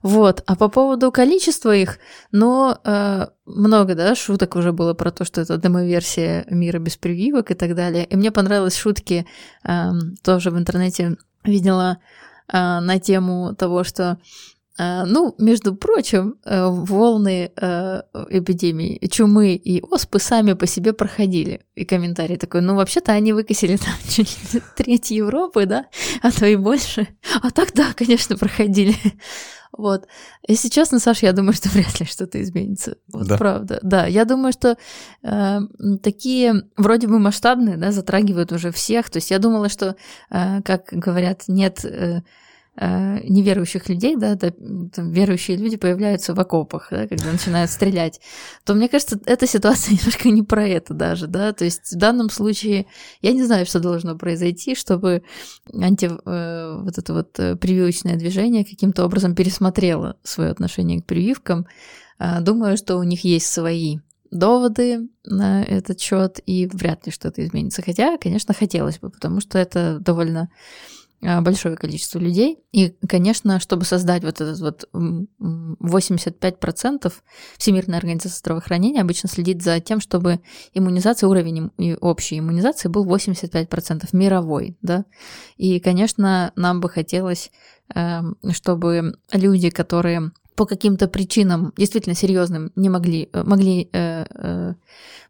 Вот. А по поводу количества их, но э, много, да, шуток уже было про то, что это демоверсия мира без прививок и так далее. И мне понравились шутки, эм, тоже в интернете видела э, на тему того, что э, ну, между прочим, э, волны э, эпидемии чумы и оспы сами по себе проходили. И комментарий такой, ну, вообще-то они выкосили там чуть ли не треть Европы, да, а то и больше. А так, да, конечно, проходили. Вот. Если честно, Саша, я думаю, что вряд ли что-то изменится. Вот Да? правда. Да, я думаю, что э, такие вроде бы масштабные, да, затрагивают уже всех. То есть я думала, что, э, как говорят, нет э, э, неверующих людей, да, да, там, верующие люди появляются в окопах, да, когда начинают стрелять, то мне кажется, эта ситуация немножко не про это даже, да, то есть в данном случае я не знаю, что должно произойти, чтобы анти, э, вот это вот э, прививочное движение каким-то образом пересмотрело свое отношение к прививкам. А, Думаю, что у них есть свои доводы на этот счет, и вряд ли что-то изменится. Хотя, конечно, хотелось бы, потому что это довольно большое количество людей. И, конечно, чтобы создать вот этот вот 85% Всемирная организация здравоохранения обычно следит за тем, чтобы иммунизация, уровень общей иммунизации был 85% мировой, да. И, конечно, нам бы хотелось, эм, чтобы люди, которые по каким-то причинам действительно серьезным не могли, э, могли э, э,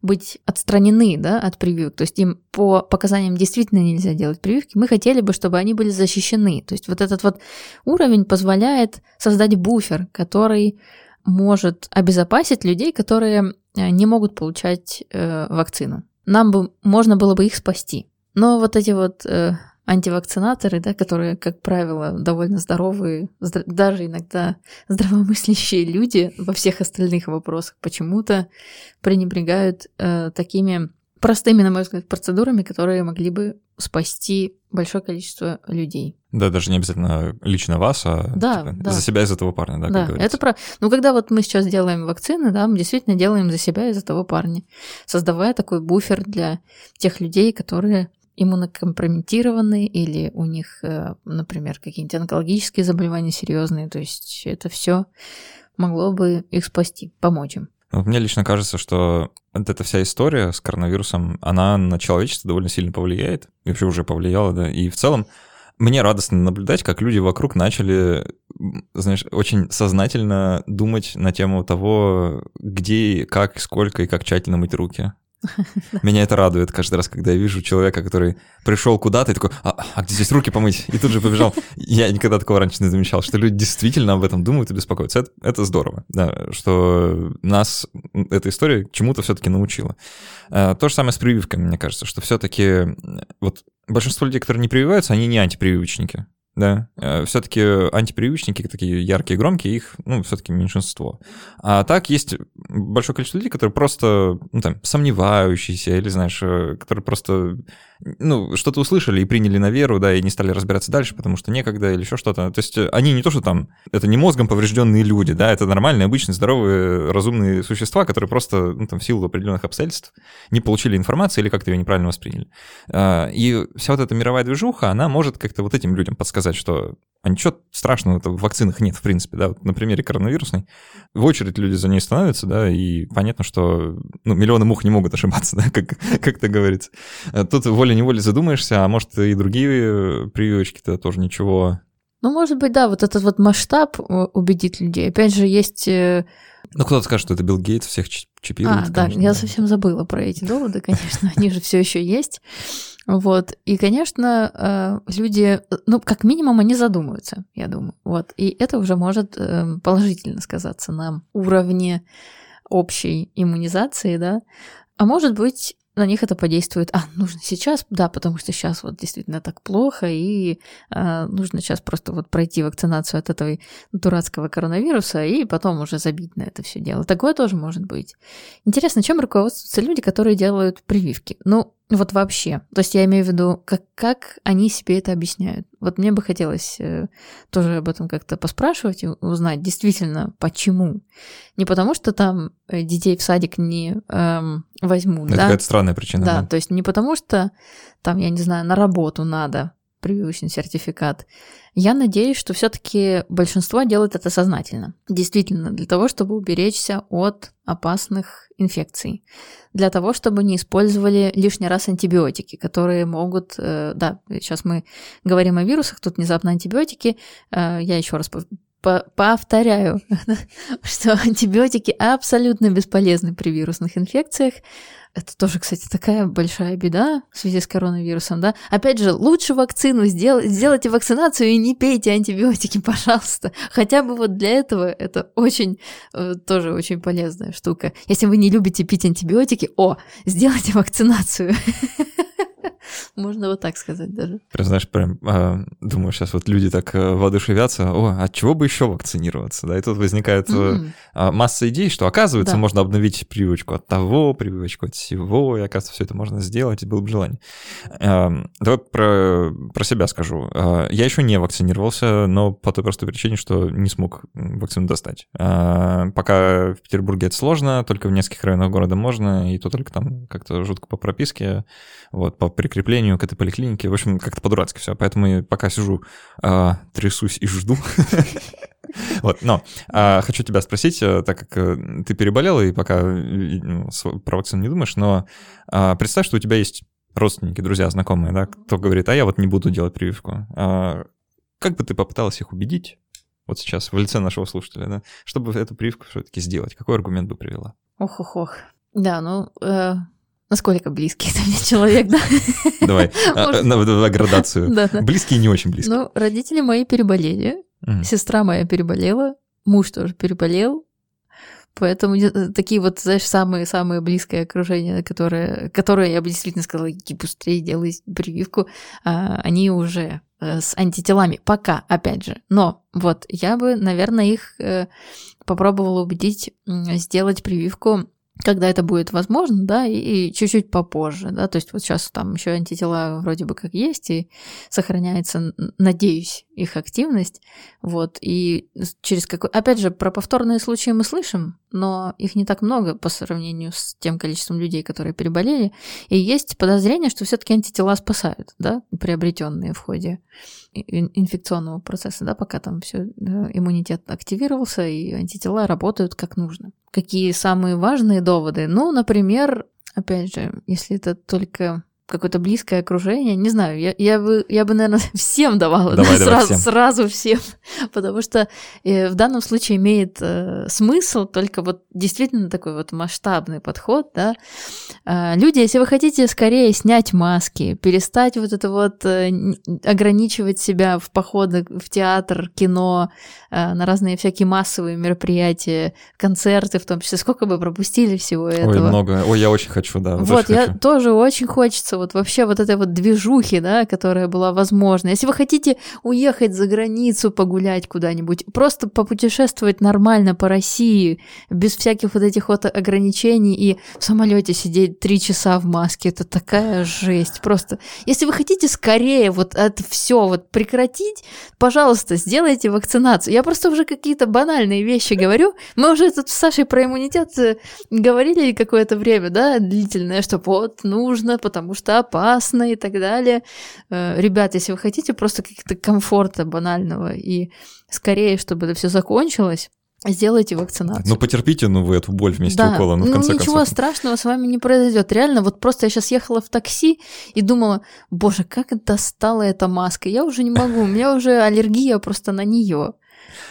быть отстранены да, от прививок, то есть им по показаниям действительно нельзя делать прививки, мы хотели бы, чтобы они были защищены. То есть вот этот вот уровень позволяет создать буфер, который может обезопасить людей, которые э, не могут получать э, вакцину. Нам бы можно было бы их спасти. Но вот эти вот э, антивакцинаторы, да, которые, как правило, довольно здоровые, даже иногда здравомыслящие люди во всех остальных вопросах почему-то пренебрегают э, такими простыми, на мой взгляд, процедурами, которые могли бы спасти большое количество людей. Да, даже не обязательно лично вас, а да, типа, да. за себя из этого парня, да, да как это про... Ну, когда вот мы сейчас делаем вакцины, да, мы действительно делаем за себя из этого парня, создавая такой буфер для тех людей, которые иммунокомпрометированы или у них, э, например, какие-нибудь онкологические заболевания серьезные. То есть это все могло бы их спасти, помочь им. Вот мне лично кажется, что вот эта вся история с коронавирусом, она на человечество довольно сильно повлияет, и вообще уже повлияла, да, и в целом мне радостно наблюдать, как люди вокруг начали, знаешь, очень сознательно думать на тему того, где, как, сколько и как тщательно мыть руки. Меня это радует каждый раз, когда я вижу человека, который пришел куда-то и такой, а, а где здесь руки помыть? И тут же побежал. Я никогда такого раньше не замечал, что люди действительно об этом думают и беспокоятся. Это, это здорово, да, что нас эта история чему-то все-таки научила. А, то же самое с прививками, мне кажется, что все-таки вот большинство людей, которые не прививаются, они не антипрививочники да. Э, все-таки антипривычники, такие яркие, громкие, их, ну, все-таки меньшинство. А так есть большое количество людей, которые просто, ну, там, сомневающиеся, или, знаешь, э, которые просто ну, что-то услышали и приняли на веру, да, и не стали разбираться дальше, потому что некогда или еще что-то. То есть э, они не то, что там, это не мозгом поврежденные люди, да, это нормальные, обычные, здоровые, разумные существа, которые просто, ну, там, в силу определенных обстоятельств не получили информации или как-то ее неправильно восприняли. А, и вся вот эта мировая движуха, она может как-то вот этим людям подсказать, что а ничего страшного в вакцинах нет, в принципе, да, вот на примере коронавирусной. В очередь люди за ней становятся, да, и понятно, что ну, миллионы мух не могут ошибаться, да, как, как это говорится. А тут волей-неволей задумаешься, а может и другие прививочки-то тоже ничего. Ну, может быть, да, вот этот вот масштаб э, убедит людей. Опять же, есть... Э, ну, кто-то скажет, что это Билл Гейтс всех чипирует. А, да, конечно, я совсем забыла про эти доводы, конечно, они же все еще есть. Вот. И, конечно, э, люди, ну, как минимум, они задумаются, я думаю. Вот. И это уже может э, положительно сказаться на уровне общей иммунизации, да. А может быть, на них это подействует, а, нужно сейчас, да, потому что сейчас вот действительно так плохо, и а, нужно сейчас просто вот пройти вакцинацию от этого дурацкого коронавируса, и потом уже забить на это все дело. Такое тоже может быть. Интересно, чем руководствуются люди, которые делают прививки? Ну, вот вообще. То есть я имею в виду, как, как они себе это объясняют. Вот мне бы хотелось э, тоже об этом как-то поспрашивать и узнать действительно, почему. Не потому, что там э, детей в садик не эм, возьмут, это да? какая-то странная причина. Да, да, то есть не потому, что там, я не знаю, на работу надо прививочный сертификат. Я надеюсь, что все-таки большинство делает это сознательно. Действительно, для того, чтобы уберечься от опасных инфекций. Для того, чтобы не использовали лишний раз антибиотики, которые могут... Э, да, сейчас мы говорим о вирусах, тут внезапно антибиотики. Э, я еще раз повторяю, что антибиотики абсолютно бесполезны при вирусных инфекциях. Это тоже, кстати, такая большая беда в связи с коронавирусом, да. Опять же, лучше вакцину сделать, сделайте вакцинацию и не пейте антибиотики, пожалуйста. Хотя бы вот для этого это очень, э, тоже очень полезная штука. Если вы не любите пить антибиотики, о, сделайте вакцинацию. Можно вот так сказать даже. Прям, знаешь, прям э, думаю, сейчас вот люди так э, воодушевятся, о, от чего бы еще вакцинироваться, да, и тут возникает mm-hmm. э, масса идей, что, оказывается, да. можно обновить привычку от того, привычку от всего, и, оказывается, все это можно сделать, было бы желание. Э, давай про, про себя скажу. Э, я еще не вакцинировался, но по той простой причине, что не смог вакцину достать. Э, пока в Петербурге это сложно, только в нескольких районах города можно, и то только там как-то жутко по прописке, вот, по прикреплению к этой поликлинике. В общем, как-то по-дурацки все. Поэтому пока сижу, э, трясусь и жду. Вот, но а, хочу тебя спросить, э, так как э, ты переболела и пока ну, про вакцину не думаешь, но а, представь, что у тебя есть родственники, друзья, знакомые, да, кто говорит, а я вот не буду делать прививку. А, как бы ты попыталась их убедить, вот сейчас, в лице нашего слушателя, да, чтобы эту прививку все-таки сделать? Какой аргумент бы привела? Ох-ох-ох. Да, ну, э, насколько близкий ты мне человек, да? Давай, а, на градацию. Близкий и не очень близкий. Ну, родители мои переболели, сестра моя переболела, муж тоже переболел, Поэтому э, такие вот, знаешь, самые-самые близкое окружение, которое, которое я бы действительно сказала, иди быстрее делай прививку, а, они уже э, с антителами. Пока, опять же. Но вот я бы, наверное, их э, попробовала убедить сделать прививку когда это будет возможно, да, и, чуть-чуть попозже, да, то есть вот сейчас там еще антитела вроде бы как есть, и сохраняется, надеюсь, их активность, вот, и через какой... Опять же, про повторные случаи мы слышим, но их не так много по сравнению с тем количеством людей, которые переболели, и есть подозрение, что все таки антитела спасают, да, приобретенные в ходе инфекционного процесса, да, пока там все иммунитет активировался, и антитела работают как нужно. Какие самые важные доводы? Ну, например, опять же, если это только какое-то близкое окружение, не знаю, я, я, бы, я бы, наверное, всем давала, давай, да, давай сразу, всем. сразу всем, потому что э, в данном случае имеет э, смысл только вот действительно такой вот масштабный подход, да. Э, люди, если вы хотите скорее снять маски, перестать вот это вот э, ограничивать себя в походах в театр, кино, э, на разные всякие массовые мероприятия, концерты в том числе, сколько бы пропустили всего этого. Ой, много, ой, я очень хочу, да. Вот, я хочу. тоже очень хочется вот вообще вот этой вот движухи, да, которая была возможна. Если вы хотите уехать за границу, погулять куда-нибудь, просто попутешествовать нормально по России, без всяких вот этих вот ограничений и в самолете сидеть три часа в маске, это такая жесть. Просто, если вы хотите скорее вот это все вот прекратить, пожалуйста, сделайте вакцинацию. Я просто уже какие-то банальные вещи говорю. Мы уже тут с Сашей про иммунитет э, говорили какое-то время, да, длительное, что вот нужно, потому что что опасно и так далее. Э, ребят, если вы хотите просто каких-то комфорта банального и скорее, чтобы это все закончилось, Сделайте вакцинацию. Ну, потерпите, ну, вы эту боль вместе да. укола, ну, в конце ну, ничего концов. страшного с вами не произойдет. Реально, вот просто я сейчас ехала в такси и думала, боже, как достала эта маска. Я уже не могу, у меня уже аллергия просто на нее.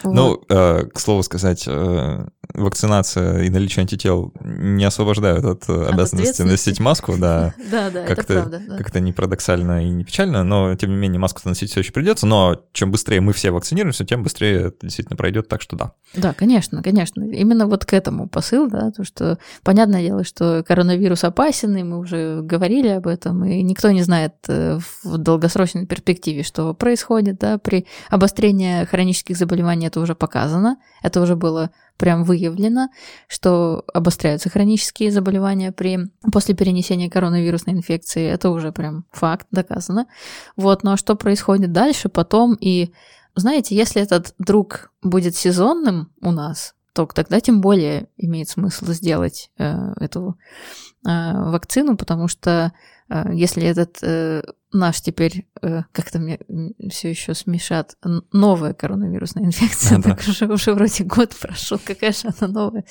Ну, э, к слову сказать, э, вакцинация и наличие антител не освобождают от, от обязанности носить маску, да. Да, да, это правда. Как-то не парадоксально и не печально, но тем не менее маску носить все еще придется, но чем быстрее мы все вакцинируемся, тем быстрее это действительно пройдет, так что да. Да, конечно, конечно. Именно вот к этому посыл, да, то, что понятное дело, что коронавирус опасен, и мы уже говорили об этом, и никто не знает э, в долгосрочной перспективе, что происходит, да, при обострении хронических заболеваний это уже показано, это уже было прям выявлено, что обостряются хронические заболевания при, после перенесения коронавирусной инфекции. Это уже прям факт, доказано. Вот, а что происходит дальше, потом и... Знаете, если этот друг будет сезонным у нас, то тогда тем более имеет смысл сделать э, эту э, вакцину, потому что если этот э, наш теперь, э, как-то мне все еще смешат, новая коронавирусная инфекция, так уже, уже вроде год прошел, какая же она новая.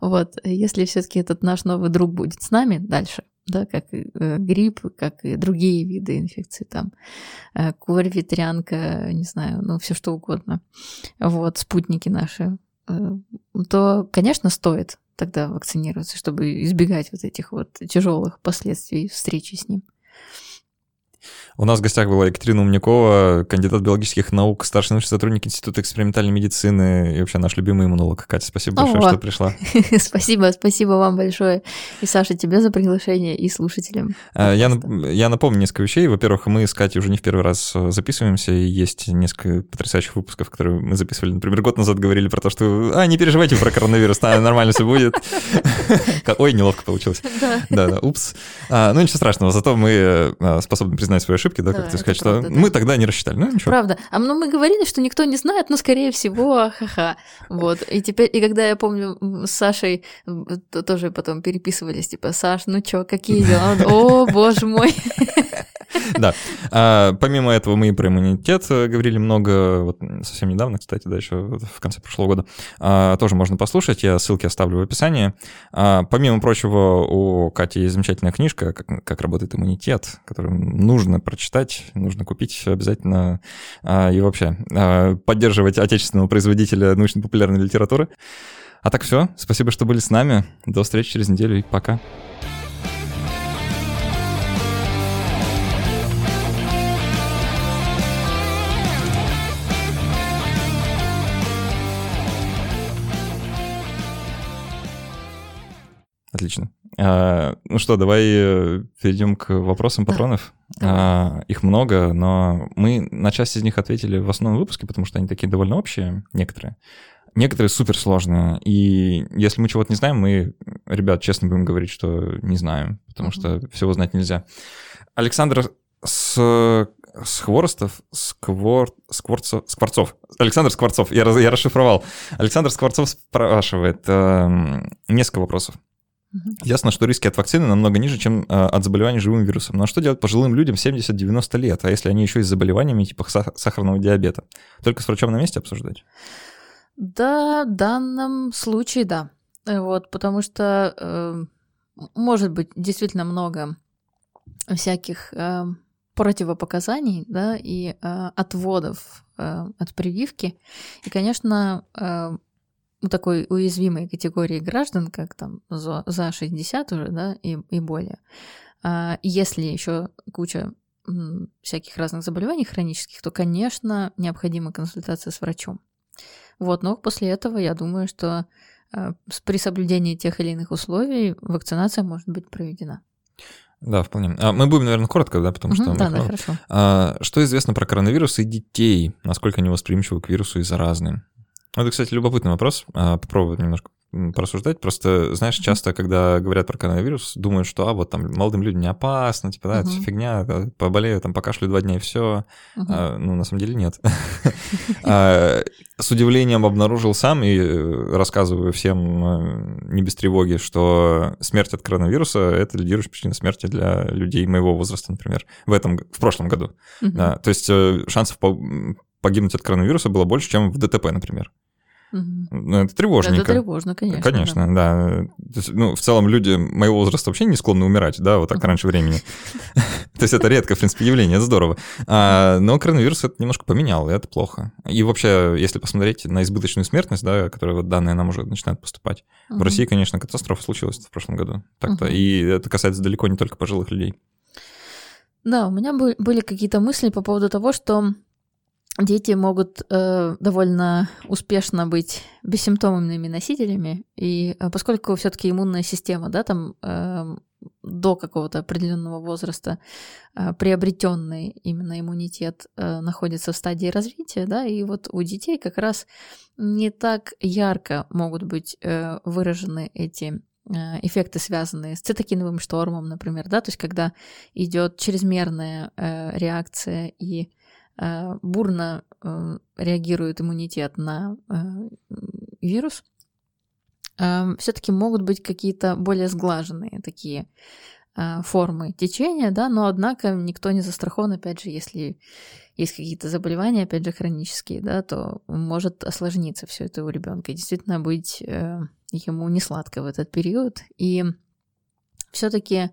Вот, если все-таки этот наш новый друг будет с нами дальше, да, как и э, грипп, как и другие виды инфекций, там, э, корь, ветрянка, не знаю, ну, все что угодно, вот, спутники наши, то, конечно, стоит тогда вакцинироваться, чтобы избегать вот этих вот тяжелых последствий встречи с ним. У нас в гостях была Екатерина Умникова, кандидат биологических наук, старший научный сотрудник Института экспериментальной медицины и вообще наш любимый иммунолог. Катя, спасибо большое, О, что пришла. спасибо, спасибо вам большое. И, Саша, тебе за приглашение, и слушателям. А, я, я напомню несколько вещей. Во-первых, мы с Катей уже не в первый раз э, записываемся, и есть несколько потрясающих выпусков, которые мы записывали, например, год назад говорили про то, что «А, не переживайте про коронавирус, нормально все будет». Ой, неловко получилось. Да, да, упс. А, ну, ничего страшного, зато мы э, способны признать свои ошибки, да, Да, как ты это сказать, правда, что да. мы тогда не рассчитали. Ну, ничего. Правда. А ну, мы говорили, что никто не знает, но, скорее всего, ха-ха. Вот. И теперь, и когда я помню, с Сашей то- тоже потом переписывались, типа, Саш, ну чё, какие дела? О, боже мой. Да. А, помимо этого мы и про иммунитет э, говорили много, совсем недавно, кстати, да, еще в конце прошлого года. А, тоже можно послушать, я ссылки оставлю в описании. А, помимо прочего, у Кати есть замечательная книжка «Как, как работает иммунитет», которую нужно прочитать, нужно купить обязательно и вообще поддерживать отечественного производителя научно-популярной литературы. А так все, спасибо, что были с нами. До встречи через неделю и пока. Отлично. А, ну что, давай э, перейдем к вопросам Да. патронов. А, их много, но мы на часть из них ответили в основном выпуске, потому что они такие довольно общие, некоторые. Некоторые суперсложные. И если мы чего-то не знаем, мы, ребят, честно будем говорить, что не знаем, потому что всего знать нельзя. Александр с с Хворостов, Сквор... Скворцов, Скворцов. Александр Скворцов, я, раз- я расшифровал. Александр Скворцов спрашивает эм, несколько вопросов. Ясно, что риски от вакцины намного ниже, чем э, от заболеваний живым вирусом. Но что делать пожилым людям 70-90 лет, а если они еще и с заболеваниями типа сах- сахарного диабета? Только с врачом на месте обсуждать? Да, в данном случае да. Э, Вот, потому что э, может быть действительно много всяких э, противопоказаний, да, и э, отводов э, от прививки. И, конечно, э, такой уязвимой категории граждан, как там за, за 60 уже, да, и, и более, а, если еще куча всяких разных заболеваний хронических, то, конечно, необходима консультация с врачом. Вот, но после этого я думаю, что э, при соблюдении тех или иных условий вакцинация может быть проведена. Да, вполне. А, мы будем, наверное, коротко, да, потому что... Мгм, мы да, да, хорошо. А, что известно про коронавирус и детей? Насколько они восприимчивы к вирусу и заразны? Это, кстати, любопытный вопрос. А, Попробую немножко порассуждать. Просто, знаешь, часто, когда говорят про коронавирус, думают, что, а, вот там молодым людям не опасно, типа, да, это всё Мгм. фигня, да, поболею, там, покашлю два дня и все. Мгм. ну, на самом деле нет. А, С удивлением обнаружил сам и э, рассказываю всем э, не без тревоги, что смерть от коронавируса — это лидирующая причина смерти для людей моего возраста, например, в этом, в прошлом году. Да, то есть э, шансов по- погибнуть от коронавируса было больше, чем в ДТП, например. Ну, Это тревожненько. Это тревожно, конечно. да. Конечно, да. То есть, ну, в целом люди моего возраста вообще не склонны умирать, да, вот так раньше времени. То есть это редкое, в принципе, явление, это здорово. А, Но коронавирус это немножко поменял, и это плохо. И вообще, если посмотреть на избыточную смертность, да, которая вот данные нам уже начинают поступать, в. России, конечно, катастрофа случилась в прошлом году. Так-то. И это касается далеко не только пожилых людей. Да, у меня бы- были какие-то мысли по поводу того, что дети могут э, довольно успешно быть бессимптомными носителями, и э, поскольку все-таки иммунная система, да, там эм, до какого-то определенного возраста приобретенный именно иммунитет э, находится в стадии развития, да, и вот у детей как раз не так ярко могут быть э, выражены эти э, эффекты, связанные с цитокиновым штормом, например, да, то есть когда идет чрезмерная э, реакция и э, бурно э, реагирует иммунитет на э, вирус, все-таки могут быть какие-то более сглаженные такие э, формы течения, да, но однако никто не застрахован, опять же, если есть какие-то заболевания, опять же, хронические, да, то может осложниться все это у ребенка. Действительно быть э, ему не сладко в этот период. И все-таки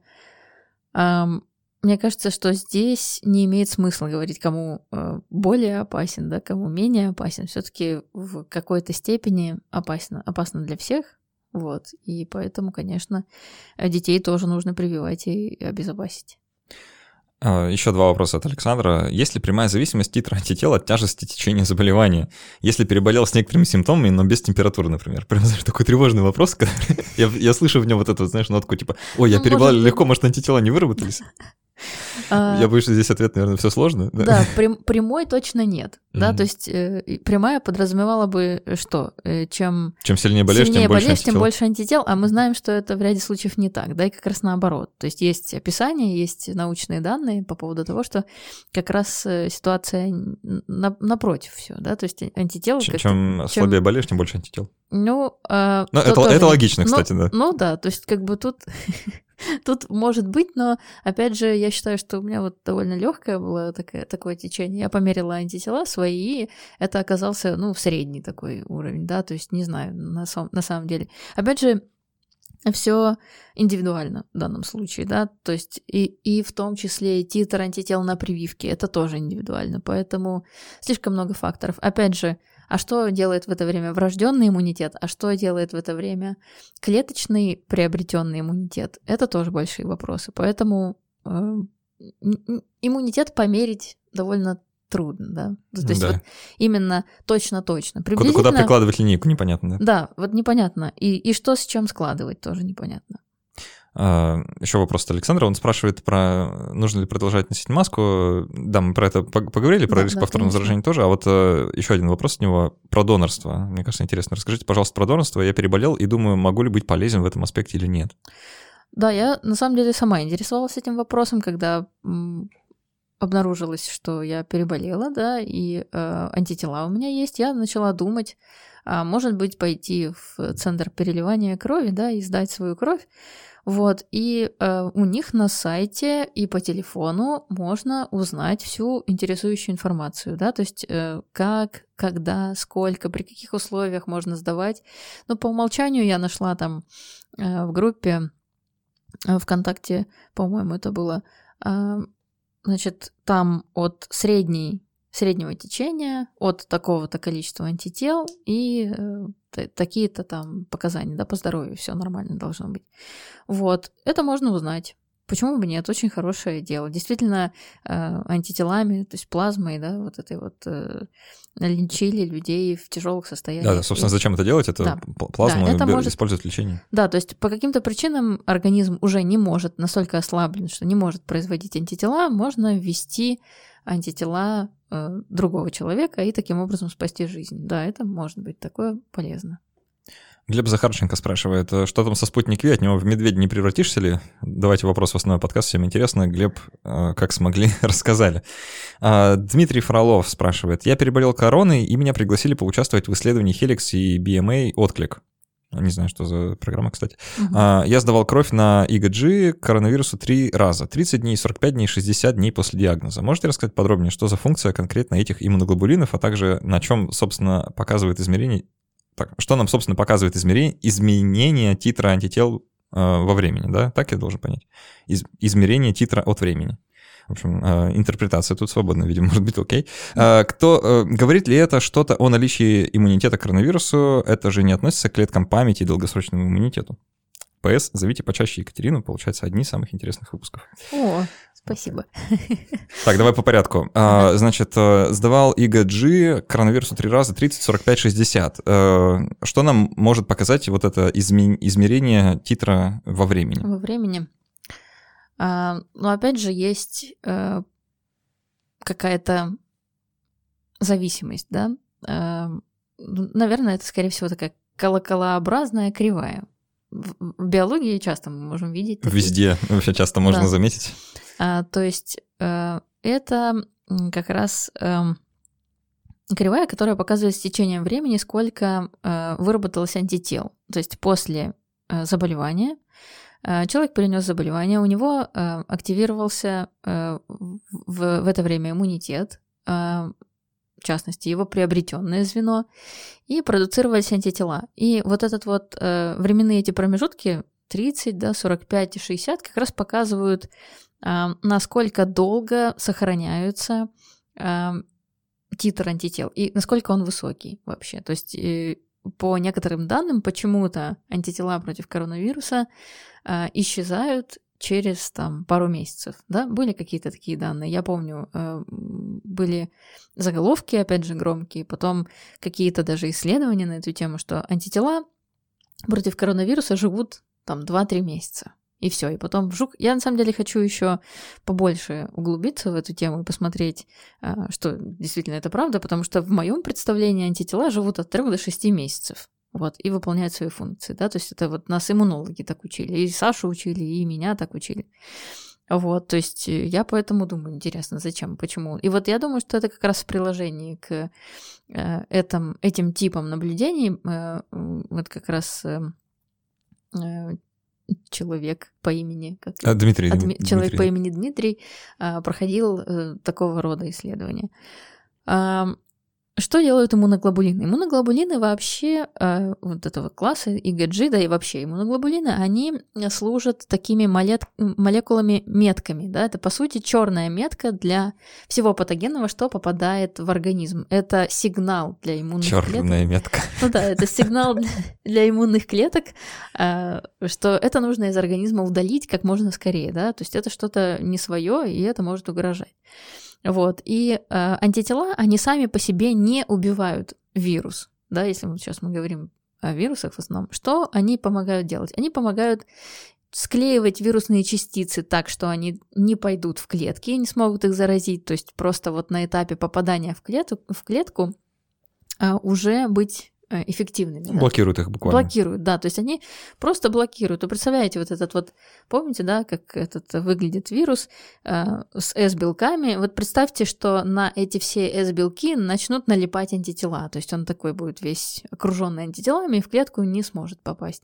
мне кажется, что здесь не имеет смысла говорить, кому э, более опасен, да, кому менее опасен. Все-таки в какой-то степени опасно, опасно для всех. Вот. И поэтому, конечно, детей тоже нужно прививать и обезопасить. Еще два вопроса от Александра. Есть ли прямая зависимость титра антител от тяжести течения заболевания? Если переболел с некоторыми симптомами, но без температуры, например. Прям, знаешь, такой тревожный вопрос. я, я слышу в нем вот эту, знаешь, нотку типа, ой, я Ну, переболел может, легко, может, антитела не выработались? А, Я боюсь, что здесь ответ, наверное, все сложно. Да, прям- прямой точно нет. Да, то есть э, прямая подразумевала бы э, что? Э, Чем Чем сильнее болеешь, тем больше болеешь, тем антител. больше антител, а мы знаем, что это в ряде случаев не так, да, и как раз наоборот. То есть есть описание, есть научные данные по поводу того, что как раз ситуация напротив все, да, то есть антител... Чем, слабее болеешь, тем больше антител. Ну, а, Ну, то это, логично, кстати, да. Ну да, то есть как бы тут тут может быть, но опять же я считаю, что у меня вот довольно легкое было такое, такое течение. Я померила антитела свои, и это оказался ну средний такой уровень, да, то есть не знаю на, сам- на самом деле. Опять же все индивидуально в данном случае, да, то есть и, и в том числе и титр антител на прививке, это тоже индивидуально, поэтому слишком много факторов. Опять же, а что делает в это время врожденный иммунитет, а что делает в это время клеточный приобретенный иммунитет? Это тоже большие вопросы. Поэтому э, иммунитет померить довольно трудно, да. То есть Да. вот именно точно-точно. Куда, Приблизительно... куда прикладывать линейку, непонятно, да? Да, вот непонятно. И, и что с чем складывать, тоже непонятно. Еще вопрос от Александра. Он спрашивает про нужно ли продолжать носить маску. Да, мы про это пог- поговорили, про Да, риск да, повторного конечно. заражения тоже. А вот еще один вопрос от него про донорство. Мне кажется, интересно. Расскажите, пожалуйста, про донорство. Я переболел и думаю, могу ли быть полезен в этом аспекте или нет. Да, я на самом деле сама интересовалась этим вопросом, когда обнаружилось, что я переболела, да, и э, антитела у меня есть. Я начала думать, а может быть, пойти в центр переливания крови, да, и сдать свою кровь. Вот, и э, у них на сайте и по телефону можно узнать всю интересующую информацию, да, то есть э, как, когда, сколько, при каких условиях можно сдавать. Но по умолчанию я нашла там э, в группе э, ВКонтакте, по-моему, это было, а, значит, там от средней, среднего течения, от такого-то количества антител и э, та- такие-то там показания, да, по здоровью, все нормально должно быть. Вот, это можно узнать. Почему бы нет? Очень хорошее дело. Действительно, э, антителами, то есть плазмой, да, вот этой вот э, лечили людей в тяжелых состояниях. Да, да, собственно, зачем это делать? Это Да. пл- плазму Да, это может- использовать в лечении. Да, то есть по каким-то причинам организм уже не может, настолько ослаблен, что не может производить антитела, можно ввести антитела э, другого человека и таким образом спасти жизнь. Да, это может быть такое полезно. Глеб Захарченко спрашивает, э, что там со спутник Ви, от него в медведя не превратишься ли? Давайте вопрос в основной подкаст, всем интересно. Глеб, э, как смогли, рассказали. А, Дмитрий Фролов спрашивает, я переболел короной, и меня пригласили поучаствовать в исследовании Helix и BMA «Отклик». Не знаю, что за программа, кстати. А, Я сдавал кровь на ИГГ коронавирусу три раза. 30 дней, 45 дней, 60 дней после диагноза. Можете рассказать подробнее, что за функция конкретно этих иммуноглобулинов, а также на чем, собственно, показывает измерение... Так, что нам, собственно, показывает измерение... изменение титра антител э, во времени, да? Так я должен понять. Из- Измерение титра от времени. В общем, э, интерпретация тут свободна, видимо, может быть, окей. Э, Кто э, говорит ли это что-то о наличии иммунитета к коронавирусу? Это же не относится к клеткам памяти и долгосрочному иммунитету. ПС, зовите почаще Екатерину, получается, одни из самых интересных выпусков. О, спасибо. Так, давай по порядку. А, Значит, э, сдавал ИГГ коронавирусу три раза, 30, 45, 60. Э, Что нам может показать вот это изме- измерение титра во времени? Во времени. А, но опять же есть э, какая-то зависимость, да? А, ну, наверное, это, скорее всего, такая колоколообразная кривая. В, биологии часто мы можем видеть. такие- Везде вообще часто можно Да. заметить. А, то есть э, это как раз эм, кривая, которая показывает с течением времени, сколько э, выработалось антител. То есть после э, заболевания э, человек перенес заболевание, у него э, активировался э, в, в это время иммунитет, э, в частности, его приобретенное звено, и продуцировались антитела. И вот этот вот э, временные эти промежутки 30, да, 45 и 60 как раз показывают, а, насколько долго сохраняются а, титр антител и насколько он высокий вообще. То есть э, по некоторым данным почему-то антитела против коронавируса а, исчезают через там пару месяцев, да, были какие-то такие данные, я помню, э, были заголовки, опять же, громкие, потом какие-то даже исследования на эту тему, что антитела против коронавируса живут там 2-3 месяца. и все. И потом вжух. Я на самом деле хочу еще побольше углубиться в эту тему и посмотреть, а, что действительно это правда, потому что в моем представлении антитела живут от 3 до 6 месяцев. Вот, и выполняют свои функции, да, то есть это вот нас иммунологи так учили, и Сашу учили, и меня так учили. Вот, то есть э, я поэтому думаю, интересно, зачем, почему. И вот я думаю, что это как раз в приложении к э, этом, этим типам наблюдений, э, вот как раз человек по имени как, а, Дмитрий, а, Дмитрий. человек по имени Дмитрий проходил такого рода исследования. Что делают иммуноглобулины? Иммуноглобулины вообще э, вот этого класса ИГГ, да и вообще иммуноглобулины, они служат такими молет, молекулами-метками. Да? Это, по сути, черная метка для всего патогенного, что попадает в организм. Это сигнал для иммунных Черная клеток. Черная метка. Ну да, это сигнал для иммунных клеток, э, что это нужно из организма удалить как можно скорее. Да? То есть это что-то не свое, и это может угрожать. Вот. И э, антитела, они сами по себе не убивают вирус. Да, если мы сейчас мы говорим о вирусах в основном, что они помогают делать? Они помогают склеивать вирусные частицы так, что они не пойдут в клетки и не смогут их заразить. То есть просто вот на этапе попадания в клетку, в клетку а, уже быть Э, эффективными. Блокируют да? их буквально. Блокируют, да. То есть они просто блокируют. Вы представляете, вот этот вот, помните, да, как этот выглядит вирус э, с S-белками? Вот представьте, что на эти все S-белки начнут налипать антитела. То есть он такой будет весь окруженный антителами и в клетку не сможет попасть.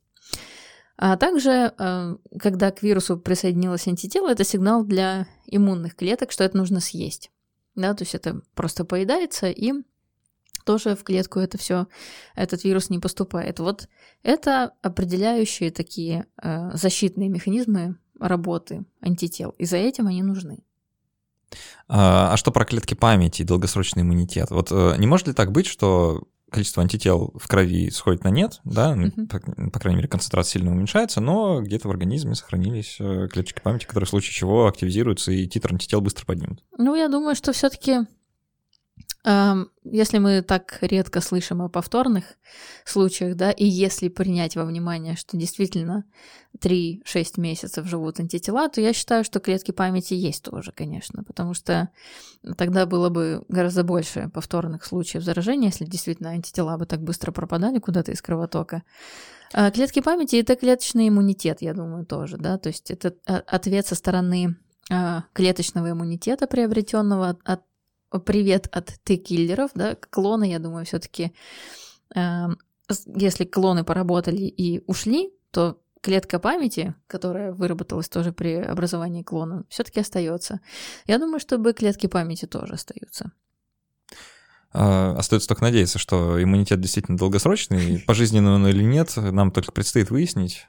А также, э, когда к вирусу присоединилось антитело, это сигнал для иммунных клеток, что это нужно съесть. Да, то есть это просто поедается и тоже в клетку это все, этот вирус не поступает. Вот это определяющие такие э, защитные механизмы работы антител, и за этим они нужны. А, а что про клетки памяти и долгосрочный иммунитет? Вот э, не может ли так быть, что количество антител в крови сходит на нет, да, uh-huh. по, по крайней мере, концентрация сильно уменьшается, но где-то в организме сохранились э, клеточки памяти, которые в случае чего активизируются, и титр антител быстро поднимут. Ну, я думаю, что все-таки если мы так редко слышим о повторных случаях, да, и если принять во внимание, что действительно 3-6 месяцев живут антитела, то я считаю, что клетки памяти есть тоже, конечно, потому что тогда было бы гораздо больше повторных случаев заражения, если действительно антитела бы так быстро пропадали куда-то из кровотока. А клетки памяти — это клеточный иммунитет, я думаю, тоже, да, то есть это а, ответ со стороны а, клеточного иммунитета, приобретенного от привет от Т-киллеров, да, клоны, я думаю, все-таки, э, если клоны поработали и ушли, то клетка памяти, которая выработалась тоже при образовании клона, все-таки остается. Я думаю, что клетки памяти тоже остаются. А, остается только надеяться, что иммунитет действительно долгосрочный, пожизненный он или нет, нам только предстоит выяснить.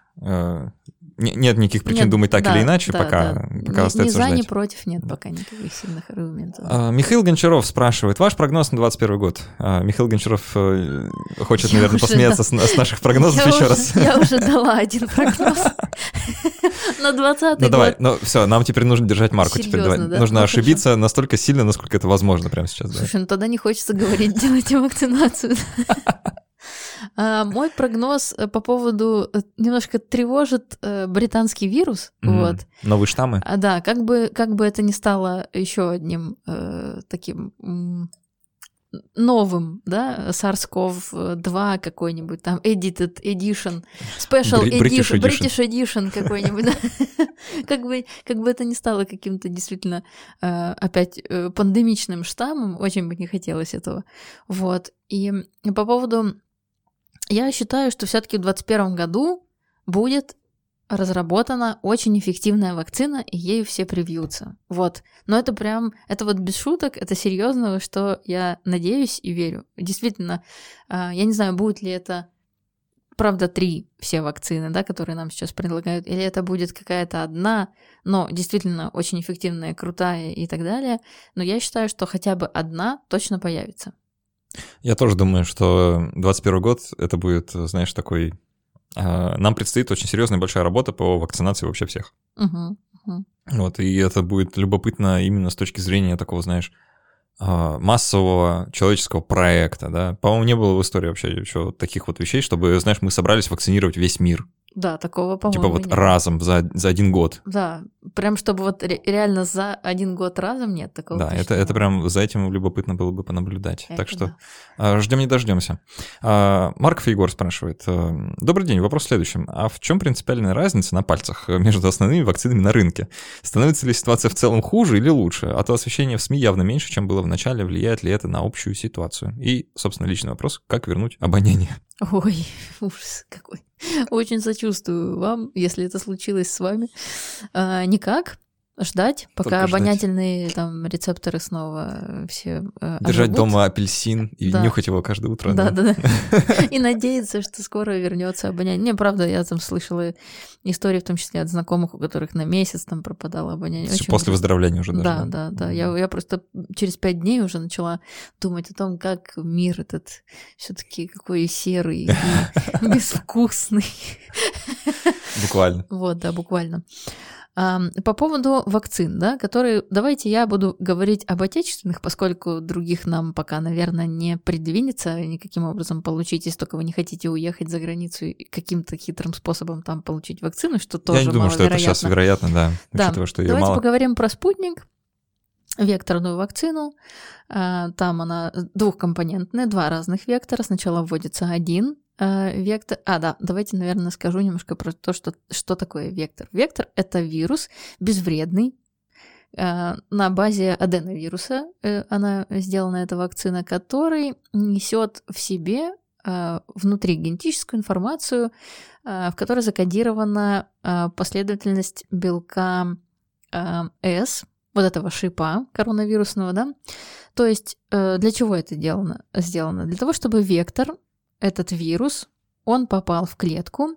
Нет никаких причин нет, думать так да, или иначе, да, пока, да. пока ни, остается ни за, ждать. ни против нет пока никаких сильных аргументов. А, Михаил Гончаров спрашивает, ваш прогноз на 21 год? А, Михаил Гончаров э, хочет, я наверное, посмеяться да. с, наших прогнозов я еще уже, раз. Я уже дала один прогноз на 20 Ну давай, ну все, нам теперь нужно держать марку. теперь. Нужно ну, ошибиться настолько сильно, насколько это возможно прямо сейчас. Слушай, ну тогда не хочется говорить, делайте вакцинацию. А, мой прогноз э, по поводу э, немножко тревожит э, британский вирус. Mm-hmm. Вот. Новые штаммы. А, да, как бы, как бы это ни стало еще одним э, таким новым, да, SARS-CoV-2 какой-нибудь, там, edited edition, special Br- edition, British edition какой-нибудь, да. как, бы, как бы это ни стало каким-то действительно опять пандемичным штаммом, очень бы не хотелось этого. Вот. И по поводу я считаю, что все-таки в 2021 году будет разработана очень эффективная вакцина, и ею все привьются. Вот. Но это прям, это вот без шуток, это серьезно, что я надеюсь и верю. Действительно, а, я не знаю, будет ли это, правда, три все вакцины, да, которые нам сейчас предлагают, или это будет какая-то одна, но действительно очень эффективная, крутая и так далее. Но я считаю, что хотя бы одна точно появится. Я тоже думаю, что 21 год это будет, знаешь, такой... А, нам предстоит очень серьезная большая работа по вакцинации вообще всех. Угу, угу. Вот, и это будет любопытно именно с точки зрения такого, знаешь, а, массового человеческого проекта, да. По-моему, не было в истории вообще еще таких вот вещей, чтобы, знаешь, мы собрались вакцинировать весь мир. Да, такого, по-моему, Типа вот нет. разом за, за один год. Да, прям чтобы вот ре- реально за один год разом нет такого. Да, это, это прям за этим любопытно было бы понаблюдать. Это так что да. а, ждем не дождемся. А, Марков Егор спрашивает. э, Добрый день, вопрос в следующем. А в чем принципиальная разница на пальцах э, между основными вакцинами на рынке? Становится ли ситуация в целом хуже или лучше? А то освещение в СМИ явно меньше, чем было в начале. Влияет ли это на общую ситуацию? И, собственно, личный вопрос. Как вернуть обоняние? Ой, ужас какой. Очень сочувствую вам, если это случилось с вами. А, никак. Ждать, пока Только ждать. обонятельные там рецепторы снова э, все э, Держать оживут. дома апельсин и Да. нюхать его каждое утро. Да, да, да. И надеяться, что скоро вернется обоняние. Не, правда, я там слышала истории, в том числе от знакомых, у которых на месяц там пропадало обоняние. Очень После выздоровления уже даже. Да, да, да. Я, я просто через пять дней уже начала думать о том, как мир этот все-таки какой серый и безвкусный. Буквально. Вот, да, буквально. По поводу вакцин, да, которые... Давайте я буду говорить об отечественных, поскольку других нам пока, наверное, не предвинется никаким образом получить, если только вы не хотите уехать за границу и каким-то хитрым способом там получить вакцину, что тоже Я не думаю, что это сейчас вероятно, да. Да, Учитывая, что ее Давайте мало. поговорим про спутник, векторную вакцину. А, Там она двухкомпонентная, два разных вектора. Сначала вводится один вектор. А, да, давайте, наверное, скажу немножко про то, что, что такое вектор. Вектор — это вирус безвредный, а, на базе аденовируса э, она сделана, эта вакцина, который несет в себе а, внутри генетическую информацию, а, в которой закодирована а, последовательность белка а, S, вот этого шипа коронавирусного, да. То есть э, для чего это сделано? сделано? Для того, чтобы вектор, этот вирус, он попал в клетку.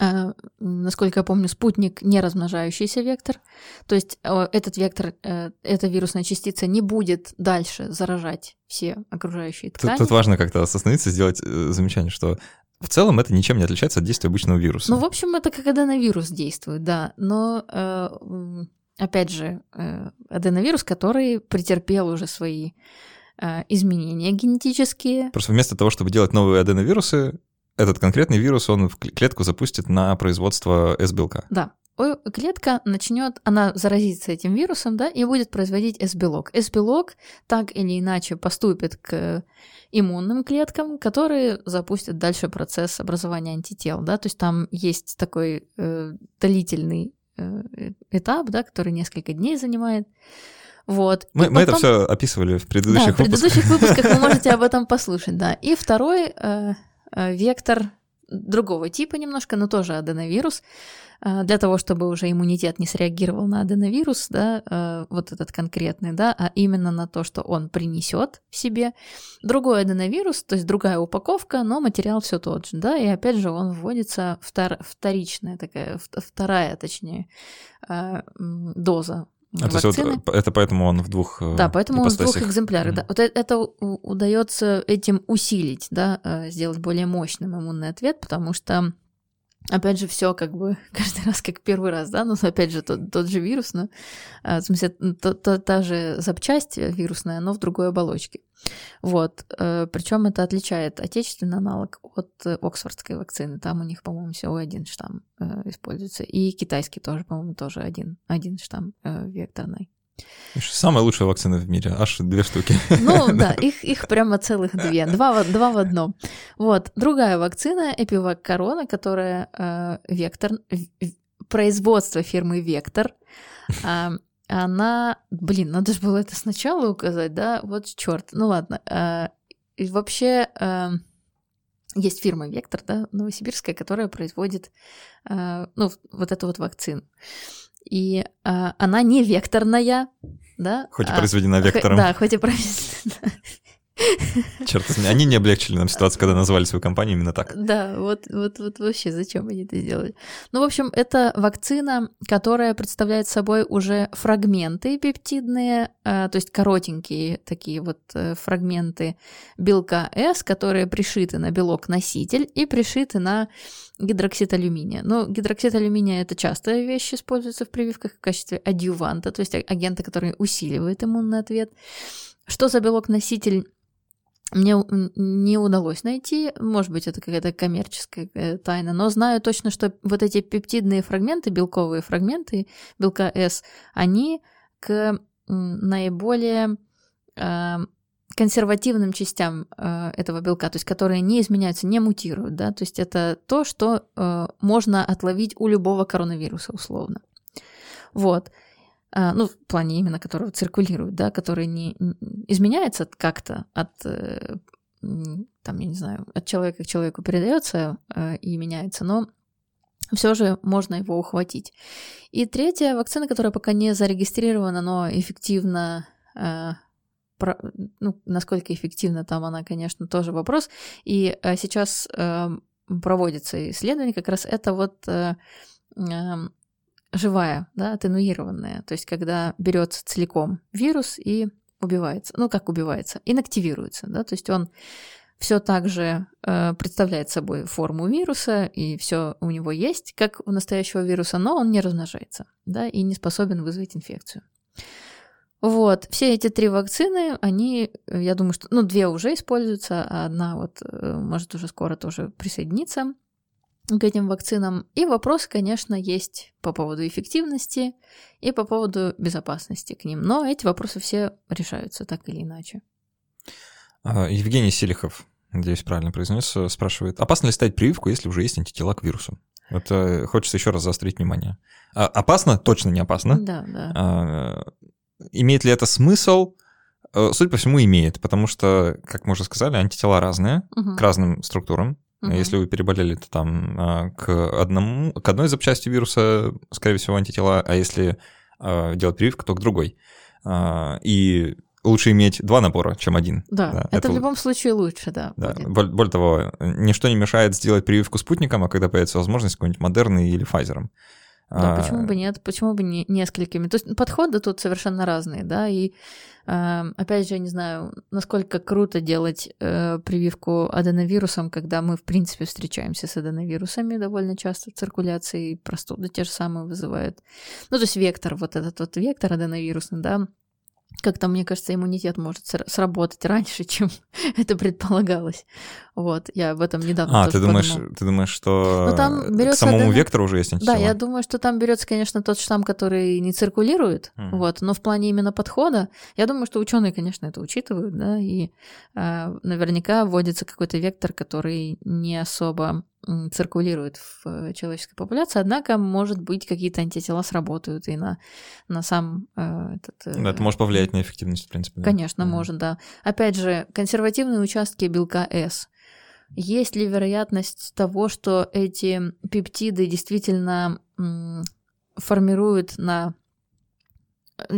М, насколько я помню, спутник не размножающийся вектор. То есть э, этот вектор, э, эта вирусная частица не будет дальше заражать все окружающие Тут, ткани. тут важно как-то остановиться, сделать э, замечание, что в целом это ничем не отличается от действия обычного вируса. Ну, в общем, это как аденовирус действует, да. Но, э, опять же, э, аденовирус, который претерпел уже свои э, изменения генетические. Просто вместо того, чтобы делать новые аденовирусы, этот конкретный вирус, он в кл- клетку запустит на производство S-белка. Да. Клетка начнет, она заразится этим вирусом, да, и будет производить S-белок. S-белок так или иначе поступит к иммунным клеткам, которые запустят дальше процесс образования антител, да, то есть там есть такой э, длительный э, этап, да, который несколько дней занимает. Вот. Мы, мы это потом- все описывали в да, предыдущих в выпусках. предыдущих выпусках вы можете об этом послушать, да. И второй э, э, вектор другого типа немножко, но тоже аденовирус. Э, Для того, чтобы уже иммунитет не среагировал на аденовирус, да, э, вот этот конкретный, да, а именно на то, что он принесет в себе. Другой аденовирус, то есть другая упаковка, но материал все тот же, да, и опять же он вводится втор- вторичная такая, в- вторая, точнее, э, доза А, вот, вакцины. э, это поэтому он в двух э, Да, поэтому он в двух экземплярах. Да. Мгм. Вот это удается этим усилить, да, э, сделать более мощным иммунный ответ, потому что Опять же, все как бы каждый раз как первый раз, да, но опять же тот, тот же вирус, но, а, в смысле, то- то- та же запчасть вирусная, но в другой оболочке. Вот. Причем это отличает отечественный аналог от э, оксфордской вакцины. Там у них, по-моему, всего один штамм э, используется. И китайский тоже, по-моему, тоже один, один штамм э, векторный. Самая лучшая вакцина в мире, аж две штуки. Ну да, их, их прямо целых две, два, в- два в одном. Вот, другая вакцина, Эпивак Корона, которая э, вектор, производство фирмы Вектор, а, она, блин, надо же было это сначала указать, да, вот черт, ну ладно. и вообще э, есть фирма Вектор, да, новосибирская, которая производит, э, ну, вот эту вот вакцину. И а, она не векторная, да. Хоть и а- произведена Хо- вектором. Да, хоть и произведена. Черт, они не облегчили нам ситуацию, когда назвали свою компанию именно так. Да, вот, вот, вот вообще зачем они это сделали. Ну, в общем, это вакцина, которая представляет собой уже фрагменты пептидные, а, то есть коротенькие такие вот э, фрагменты белка С, которые пришиты на белок-носитель и пришиты на гидроксид алюминия. Но гидроксид алюминия это частая вещь, используется в прививках в качестве адъюванта, то есть агента, который усиливает иммунный ответ. Что за белок-носитель мне не удалось найти, может быть, это какая-то коммерческая э, тайна, но знаю точно, что вот эти пептидные фрагменты, белковые фрагменты белка S, они к наиболее э, консервативным частям э, этого белка, то есть которые не изменяются, не мутируют, да, то есть это то, что можно отловить у любого коронавируса условно. Вот. А, ну, в плане именно которого циркулирует, да, который не изменяется как-то от, э, там, я не знаю, от человека к человеку передается э, и меняется, но все же можно его ухватить. И третья вакцина, которая пока не зарегистрирована, но эффективно э, ну, насколько эффективно там она, конечно, тоже вопрос. И сейчас проводится исследование, как раз это вот эм, живая, да, атенуированная, то есть когда берется целиком вирус и убивается, ну как убивается, инактивируется, да, то есть он все так же э, представляет собой форму вируса, и все у него есть, как у настоящего вируса, но он не размножается, да, и не способен вызвать инфекцию. Вот, все эти три вакцины, они, я думаю, что, ну, две уже используются, а одна вот э, может уже скоро тоже присоединиться к этим вакцинам. И вопрос, конечно, есть по поводу эффективности и по поводу безопасности к ним. Но эти вопросы все решаются так или иначе. А, Евгений Селихов, надеюсь, правильно произнес, спрашивает, опасно ли ставить прививку, если уже есть антитела к вирусу? Это хочется еще раз заострить внимание. А, опасно? Точно не опасно. Да, да. А, имеет ли это смысл? Э, судя по всему, имеет, потому что, как мы уже сказали, антитела разные угу. к разным структурам. Угу. Если вы переболели, то там а, к одному, к одной запчасти вируса, скорее всего, антитела, а если а, делать прививку, то к другой. А, и лучше иметь два набора, чем один. Да, да это, это в любом случае лучше, да. да. Более, более того, ничто не мешает сделать прививку спутником, а когда появится возможность, какой-нибудь Модерной или Pfizer. Да, а... почему бы нет, почему бы не несколькими? То есть подходы тут совершенно разные, да, и опять же, я не знаю, насколько круто делать э, прививку аденовирусом, когда мы, в принципе, встречаемся с аденовирусами довольно часто в циркуляции, простуды те же самые вызывают. Ну, то есть вектор, вот этот вот вектор аденовирусный, да, как-то, мне кажется, иммунитет может сработать раньше, чем это предполагалось. Вот, я об этом недавно А, ты думаешь, ты думаешь, что ну, там к самому адено... вектору уже есть антитела? Да, я думаю, что там берется, конечно, тот штамм, который не циркулирует, mm. вот, но в плане именно подхода, я думаю, что ученые, конечно, это учитывают, да, и э, наверняка вводится какой-то вектор, который не особо циркулирует в э, человеческой популяции, однако, может быть, какие-то антитела сработают и на, на сам э, этот... Да, это может повлиять на эффективность, в принципе. Конечно, да. может, да. Опять же, консервативные участки белка S. Есть ли вероятность того, что эти пептиды действительно формируют на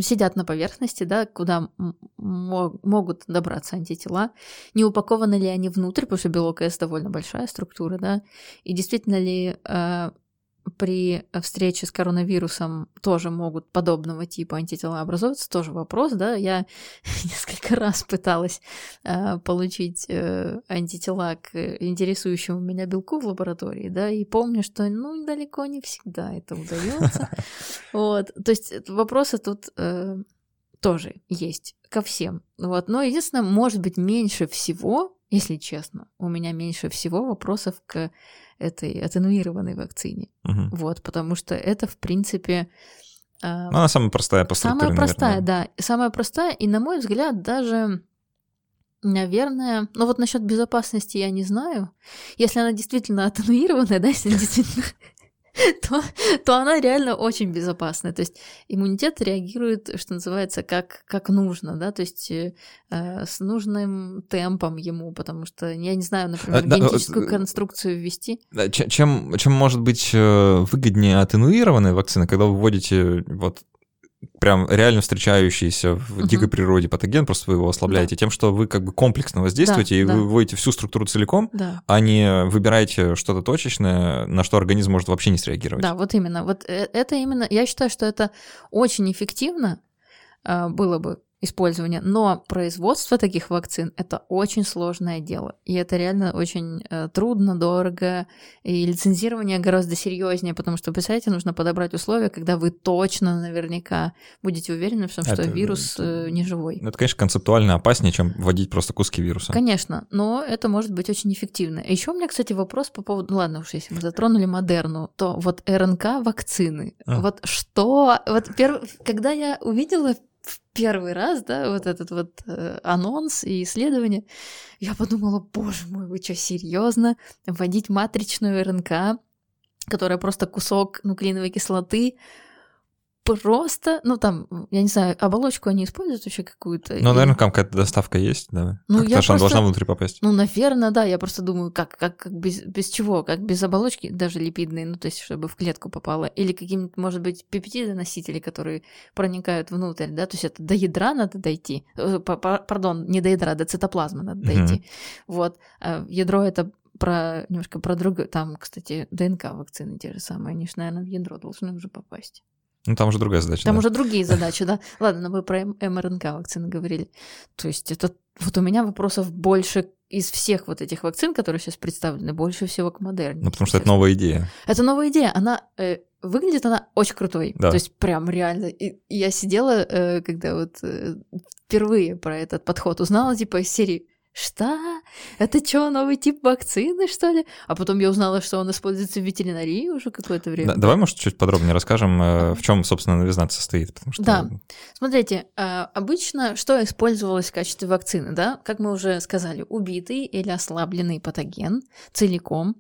сидят на поверхности, да, куда могут добраться антитела, не упакованы ли они внутрь, потому что белок С довольно большая структура, да, и действительно ли э, при встрече с коронавирусом тоже могут подобного типа антитела образовываться, тоже вопрос, да. Я несколько раз пыталась э, получить э, антитела к интересующему меня белку в лаборатории, да, и помню, что, ну, далеко не всегда это удается. Вот, то есть вопросы тут э, тоже есть ко всем. Вот, но единственное, может быть, меньше всего, если честно, у меня меньше всего вопросов к этой атенуированной вакцине. Угу. Вот, потому что это, в принципе... Э, она самая простая по структуре, Самая простая, наверное. да. Самая простая, и, на мой взгляд, даже, наверное... Ну, вот насчет безопасности я не знаю. Если она действительно атенуированная, да, если действительно то, то она реально очень безопасная. То есть иммунитет реагирует, что называется, как, как нужно, да, то есть э, с нужным темпом ему, потому что, я не знаю, например, а, генетическую да, конструкцию ввести. Чем, чем может быть э, выгоднее атенуированная вакцина, когда вы вводите вот прям реально встречающийся в Мгм. дикой природе патоген, просто вы его ослабляете тем, что вы как бы комплексно воздействуете Да, и да. вы выводите всю структуру целиком, Да. а не выбираете что-то точечное, на что организм может вообще не среагировать. Да, вот именно. Вот э, это именно. Я считаю, что это очень эффективно а, было бы использование, но производство таких вакцин это очень сложное дело. И это реально очень э, трудно, дорого. И лицензирование гораздо серьезнее, потому что, представляете, нужно подобрать условия, когда вы точно наверняка будете уверены в том, что Это- вирус э, не живой. Это, конечно, концептуально опаснее, чем вводить просто куски вируса. Конечно, но это может быть очень эффективно. Еще у меня, кстати, вопрос по поводу... ну Ладно уж, если мы затронули Модерну, то вот РНК вакцины. А. Вот что... Вот перв... Когда я увидела в первый раз, да, вот этот вот э, анонс и исследование, я подумала, боже мой, вы что, серьезно? Вводить матричную РНК, которая просто кусок нуклеиновой кислоты, просто, ну там, я не знаю, оболочку они используют вообще какую-то? Ну, Или- наверное, там какая-то доставка есть, да? Ну, Как-то я же она просто- должна внутрь попасть. Ну, наверное, да. Я просто думаю, как, как, как без, без чего? Как без оболочки, даже липидные, ну, то есть, чтобы в клетку попало. Или какие-нибудь, может быть, пептиды-носители, которые проникают внутрь, да? То есть это до ядра надо дойти. Э, па- па- Пардон, не до ядра, до цитоплазмы надо дойти. Вот. А Ядро это про немножко про другое. Там, кстати, ДНК вакцины те же самые. Они же, наверное, в ядро должны уже попасть. Ну, там уже другая задача. Там да. уже другие задачи, да? Ладно, но мы про МРНК вакцины говорили. То есть это вот у меня вопросов больше из всех вот этих вакцин, которые сейчас представлены, больше всего к Модерне. Ну, потому что это новая идея. Это новая идея. Она э, выглядит она очень крутой. Да. То есть прям реально. И, и я сидела, э, когда вот э, впервые про этот подход узнала, типа из серии что? Это что, новый тип вакцины, что ли? А потом я узнала, что он используется в ветеринарии уже какое-то время. Да, давай, может, чуть подробнее расскажем, э, в чем, собственно, новизна состоит. Потому что... Да. Смотрите, а, обычно что использовалось в качестве вакцины, да? Как мы уже сказали, убитый или ослабленный патоген целиком,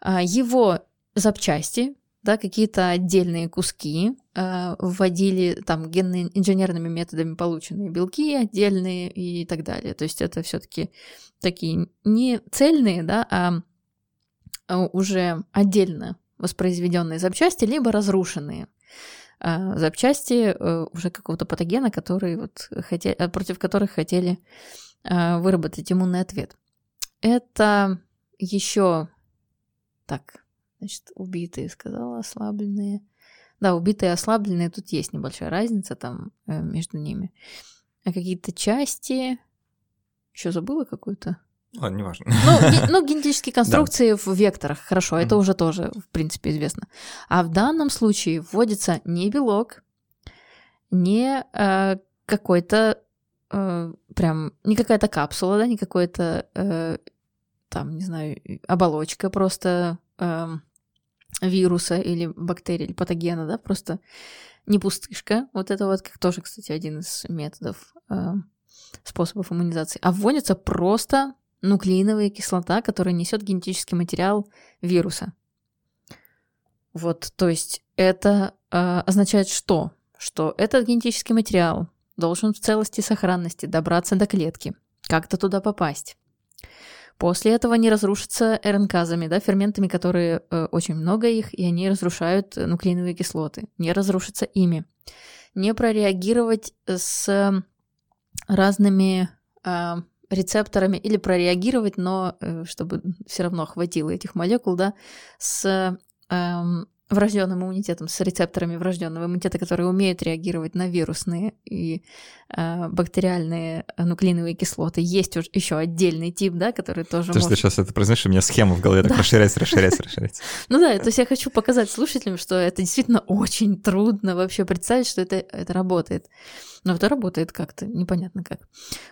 а, его запчасти, да, какие-то отдельные куски вводили там генно-инженерными методами полученные белки отдельные и так далее. То есть это все-таки такие не цельные, да, а а, уже отдельно воспроизведенные запчасти, либо разрушенные а, запчасти э, уже какого-то патогена, который вот хоте- э, против которых хотели выработать иммунный ответ. Это еще так, значит, убитые, сказала, ослабленные. Да, убитые и ослабленные, тут есть небольшая разница там э, между ними. А какие-то части... Еще забыла какую-то? Ладно, неважно. Ну, ге- ну, генетические конструкции в векторах, хорошо, это Мгм. уже тоже, в принципе, известно. А в данном случае вводится не белок, не э, какой-то э, прям, не какая-то капсула, да, не какой-то э, там, не знаю, оболочка просто эм, вируса или бактерии, или патогена, да, просто не пустышка. Вот это вот как тоже, кстати, один из методов, э, способов иммунизации. А вводится просто нуклеиновая кислота, которая несет генетический материал вируса. Вот, то есть это э, означает что? Что этот генетический материал должен в целости и сохранности добраться до клетки, как-то туда попасть. После этого не разрушатся РНКазами, да, ферментами, которые э, очень много их, и они разрушают э, нуклеиновые кислоты. Не разрушиться ими. Не прореагировать с разными э, рецепторами или прореагировать, но э, чтобы все равно хватило этих молекул, да, с эм, врожденным иммунитетом, с рецепторами врожденного иммунитета, которые умеют реагировать на вирусные и э, бактериальные э, нуклеиновые кислоты. Есть уж еще отдельный тип, да, который тоже То может... сейчас это произносишь, у меня схема в голове так расширяется, расширяется, расширяется. Ну да, то есть я хочу показать слушателям, что это действительно очень трудно вообще представить, что это, это работает. Но это работает как-то, непонятно как.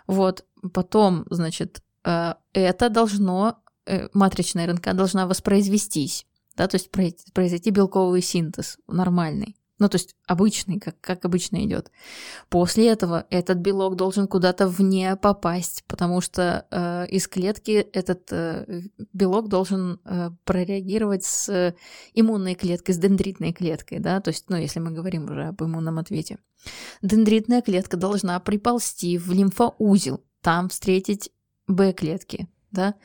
Вот, потом, значит, э, это должно, э, матричная РНК должна воспроизвестись, да, то есть произойти белковый синтез нормальный. Ну, то есть обычный, как, как обычно идет. После этого этот белок должен куда-то вне попасть, потому что э, из клетки этот э, белок должен э, прореагировать с иммунной клеткой, с дендритной клеткой, да, то есть, ну, если мы говорим уже об иммунном ответе. Дендритная клетка должна приползти в лимфоузел, там встретить Б-клетки, да,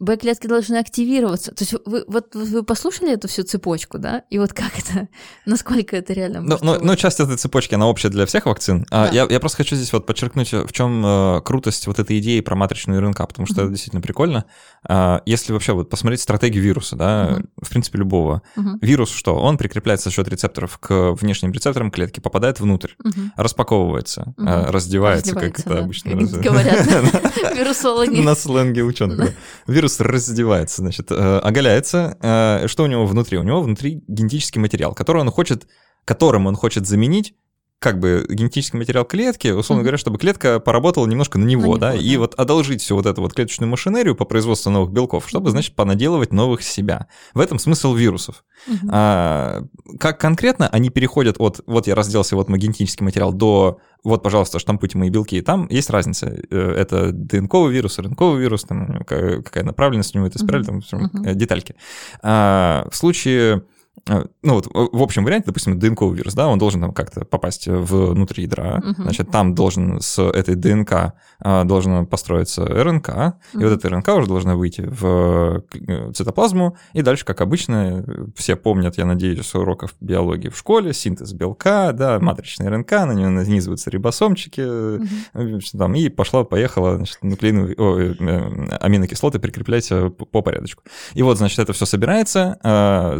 Б-клетки должны активироваться. То есть вы, вот вы послушали эту всю цепочку, да? И вот как это, насколько это реально ну, ну, ну, часть этой цепочки, она общая для всех вакцин. А да. я, я просто хочу здесь вот подчеркнуть, в чем э, крутость вот этой идеи про матричную РНК, потому что mm-hmm. это действительно прикольно. А, если вообще вот посмотреть стратегию вируса, да, mm-hmm. в принципе, любого. Mm-hmm. Вирус что? Он прикрепляется за счет рецепторов к внешним рецепторам клетки, попадает внутрь, mm-hmm. распаковывается, mm-hmm. раздевается, раздевается, как это да. обычно говорят вирусологи. На сленге ученых. Вирус раздевается, значит, э, оголяется. Э, что у него внутри? У него внутри генетический материал, который он хочет, которым он хочет заменить как бы генетический материал клетки, условно mm-hmm. говоря, чтобы клетка поработала немножко на него, на него да, да, и вот одолжить всю вот эту вот клеточную машинерию по производству новых белков, чтобы, значит, понаделывать новых себя. В этом смысл вирусов. Mm-hmm. А, как конкретно они переходят от вот я разделался, вот мой генетический материал, до вот, пожалуйста, штампуйте мои белки, и там есть разница. Э, это ДНКовый вирус, РНКовый вирус, там, какая направленность у него, это спираль, mm-hmm. там, mm-hmm. детальки. А, в случае ну вот в общем варианте, допустим, ДНКовый вирус, да, он должен там как-то попасть внутрь ядра, uh-huh. значит, там должен с этой ДНК а, должен построиться РНК, uh-huh. и вот эта РНК уже должна выйти в э, цитоплазму, и дальше, как обычно, все помнят, я надеюсь, с уроков биологии в школе, синтез белка, да, матричная РНК, на нее нанизываются рибосомчики, uh-huh. там, и пошла-поехала, значит, нуклеиновые, о, аминокислоты прикреплять по порядочку. И вот, значит, это все собирается, а,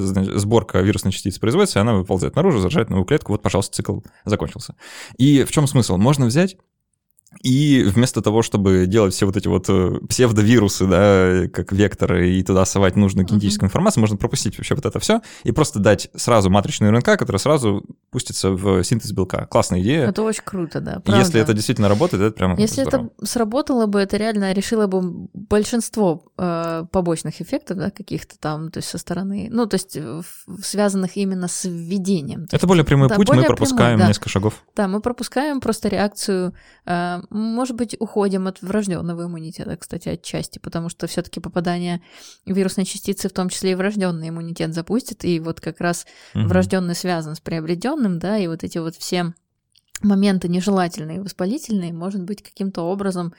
сборка вирусная частица производится, она выползает наружу, заражает новую клетку, вот, пожалуйста, цикл закончился. И в чем смысл? Можно взять и вместо того, чтобы делать все вот эти вот э, псевдовирусы, да, как векторы, и туда совать нужную генетическую uh-huh. информацию, можно пропустить вообще вот это все и просто дать сразу матричную РНК, которая сразу пустится в синтез белка. Классная идея. Это очень круто, да. Правда. Если это действительно работает, это прям Если здорово. это сработало бы, это реально решило бы большинство э, побочных эффектов, да, каких-то там, то есть со стороны, ну, то есть связанных именно с введением. Это более прямой да, путь, мы пропускаем прямой, да. несколько шагов. Да, мы пропускаем просто реакцию э, может быть, уходим от врожденного иммунитета, кстати, отчасти, потому что все-таки попадание вирусной частицы, в том числе и врожденный иммунитет, запустит, и вот как раз угу. врожденный связан с приобретенным, да, и вот эти вот все моменты нежелательные воспалительные, может быть, каким-то образом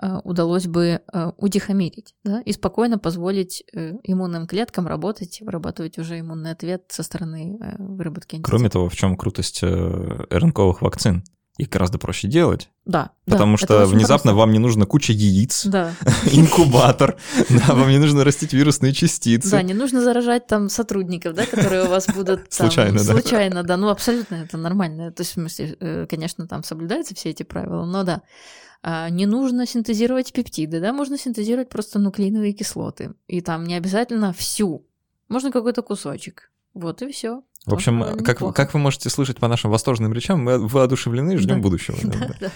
э, удалось бы э, утихомирить, да, и спокойно позволить э, иммунным клеткам работать, вырабатывать уже иммунный ответ со стороны э, выработки антител. Кроме того, в чем крутость э, РНКовых вакцин? Их гораздо проще делать. Да. Потому да, что внезапно просто. вам не нужно куча яиц, да. инкубатор, да, вам не нужно растить вирусные частицы. Да, не нужно заражать там сотрудников, да, которые у вас будут там, случайно, да. Случайно, да, ну абсолютно это нормально. То есть, в смысле, э, конечно, там соблюдаются все эти правила, но да. А, не нужно синтезировать пептиды, да, можно синтезировать просто нуклеиновые кислоты. И там не обязательно всю, можно какой-то кусочек. Вот и все. В общем, как, как вы можете слышать по нашим восторженным речам, мы воодушевлены и ждем да. будущего. Да, да.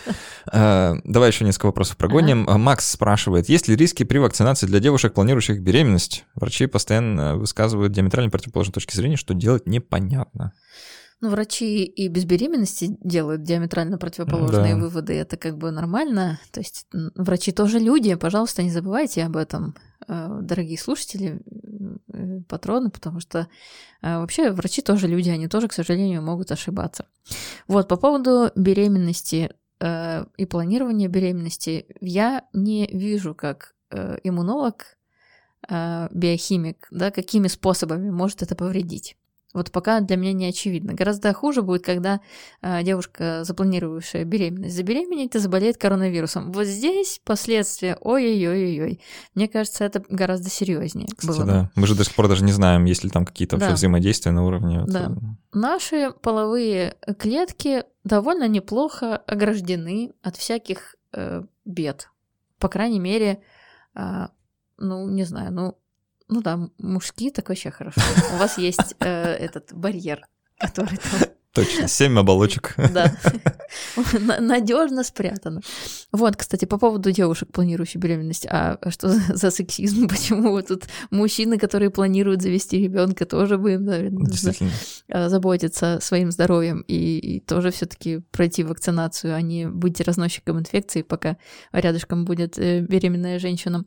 А, давай еще несколько вопросов прогоним. Ага. Макс спрашивает, есть ли риски при вакцинации для девушек, планирующих беременность? Врачи постоянно высказывают диаметрально противоположные точки зрения, что делать непонятно. Ну, врачи и без беременности делают диаметрально противоположные да. выводы. Это как бы нормально. То есть врачи тоже люди, пожалуйста, не забывайте об этом. Э, дорогие слушатели, э, патроны, потому что э, вообще врачи тоже люди, они тоже, к сожалению, могут ошибаться. Вот, по поводу беременности и планирования беременности, я не вижу, как иммунолог, биохимик, да, какими способами может это повредить. Вот пока для меня не очевидно. Гораздо хуже будет, когда э, девушка, запланировавшая беременность, забеременеет и заболеет коронавирусом. Вот здесь последствия, ой-ой-ой-ой. Мне кажется, это гораздо серьезнее. Кстати, было да. Мы же до сих пор даже не знаем, есть ли там какие-то да. взаимодействия на уровне. Да. Вот... Наши половые клетки довольно неплохо ограждены от всяких э, бед. По крайней мере, э, ну, не знаю, ну, ну да, мужские так вообще хорошо. У вас есть э, этот барьер, который там... Точно, семь оболочек. Да, надежно спрятано. Вот, кстати, по поводу девушек, планирующих беременность. А что за, сексизм? Почему вот тут мужчины, которые планируют завести ребенка, тоже бы им, наверное, а, заботиться своим здоровьем и, и тоже все-таки пройти вакцинацию, а не быть разносчиком инфекции, пока рядышком будет э, беременная женщина.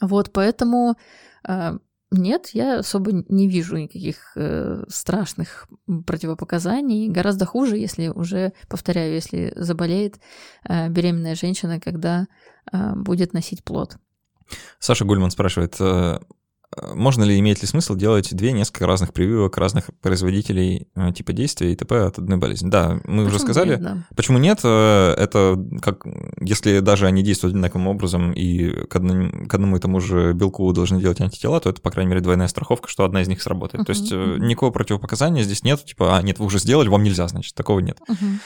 Вот, поэтому а, нет, я особо не вижу никаких э, страшных противопоказаний. Гораздо хуже, если уже, повторяю, если заболеет э, беременная женщина, когда э, будет носить плод. Саша Гульман спрашивает, э, можно ли, имеет ли смысл делать две несколько разных прививок разных производителей э, типа действия и т.п. от одной болезни? Да, мы Почему уже сказали. нет, да? Почему нет? Э, Это как, если даже они действуют одинаковым образом и к одному, к одному и тому же белку должны делать антитела, то это, по крайней мере, двойная страховка, что одна из них сработает. То есть э, никакого противопоказания здесь нет, типа, а, нет, вы уже сделали, вам нельзя, значит, такого нет. Мгм.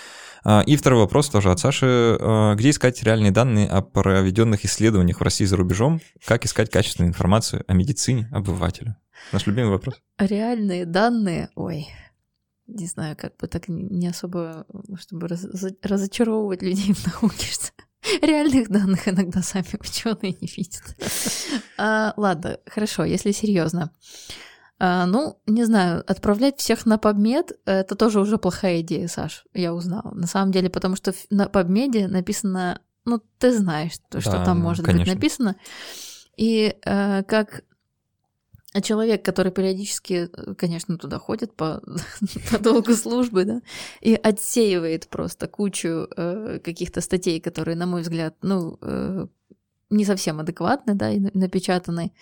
А, И второй вопрос тоже от Саши. А, Где искать реальные данные о проведенных исследованиях в России за рубежом? Как искать качественную информацию о медицине обывателю? Наш любимый вопрос. Реальные данные, ой, не знаю, как бы так не особо, чтобы раз- разочаровывать людей в науке, реальных данных иногда сами ученые не видят. А, ладно, хорошо, если серьезно. А, ну, не знаю, отправлять всех на PubMed — это тоже уже плохая идея, Саш, я узнала. На самом деле, потому что на PubMed написано, ну, ты знаешь, то, что Да, там да, может конечно. быть написано. И э, как человек, который периодически, конечно, туда ходит по, по долгу службы, да, и отсеивает просто кучу э, каких-то статей, которые, на мой взгляд, ну, э, не совсем адекватны, да, и на- напечатаны,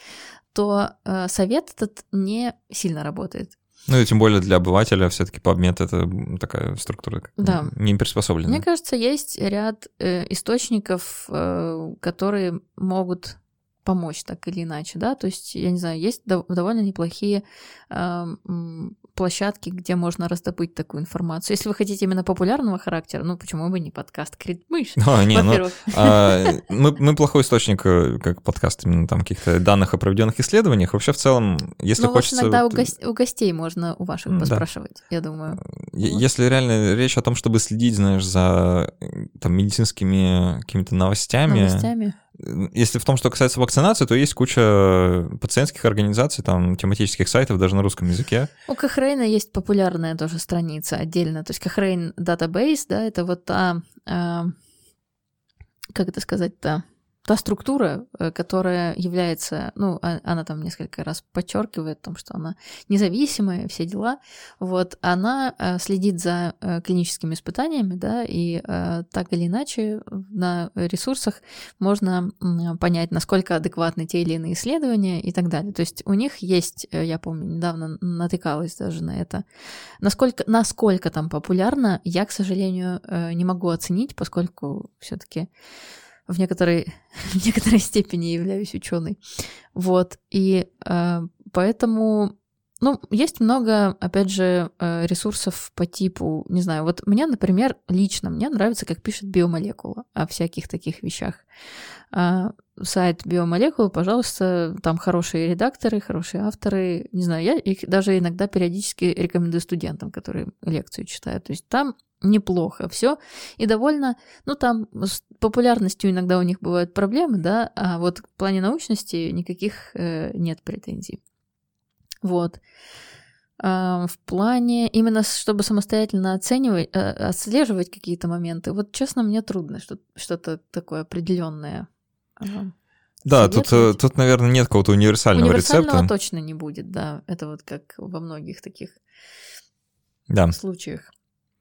то э, совет этот не сильно работает. Ну и тем более для обывателя все-таки PubMed это такая структура Да. не приспособленная. Мне кажется, есть ряд э, источников, э, которые могут помочь так или иначе, да, то есть, я не знаю, есть дов- довольно неплохие э, площадки, где можно раздобыть такую информацию. Если вы хотите именно популярного характера, ну почему бы не подкаст Критмыш? А, не, ну, а, мы, мы плохой источник, э, как подкаст, именно там каких-то данных о проведенных исследованиях. Вообще, в целом, если ну, хочется... иногда вот, у, гос- у гостей можно у ваших Да. поспрашивать, я думаю. е- вот. Если реально речь о том, чтобы следить, знаешь, за э, там, медицинскими какими-то новостями, Новостями. Если в том, что касается вакцинации, то есть куча пациентских организаций, там, тематических сайтов даже на русском языке. У Кохрейна есть популярная тоже страница отдельно. То есть Кохрейн Database, да, это вот та, а, как это сказать-то, та структура, э, которая является, ну, а- она там несколько раз подчеркивает о том, что она независимая, все дела, вот, она э, следит за э, клиническими испытаниями, да, и так или иначе на ресурсах можно понять, насколько адекватны те или иные исследования и так далее. То есть у них есть, я помню, недавно натыкалась даже на это, насколько, насколько там популярно, я, к сожалению, не могу оценить, поскольку все-таки в некоторой, в некоторой степени являюсь ученой. Вот. И э, поэтому, ну, есть много, опять же, э, ресурсов по типу, не знаю, вот мне, например, лично, мне нравится, как пишет биомолекула о всяких таких вещах. А, сайт биомолекулы, пожалуйста, там хорошие редакторы, хорошие авторы, не знаю, я их даже иногда периодически рекомендую студентам, которые лекцию читают. То есть там неплохо все и довольно, ну там с популярностью иногда у них бывают проблемы, да, а вот в плане научности никаких э, нет претензий. Вот. В плане именно чтобы самостоятельно оценивать, э, отслеживать какие-то моменты, вот честно мне трудно что- что-то такое определенное. Да, тут, э, тут, наверное, нет какого-то универсального, Универсального рецепта. точно не будет, да. Это вот как во многих таких Да. случаях.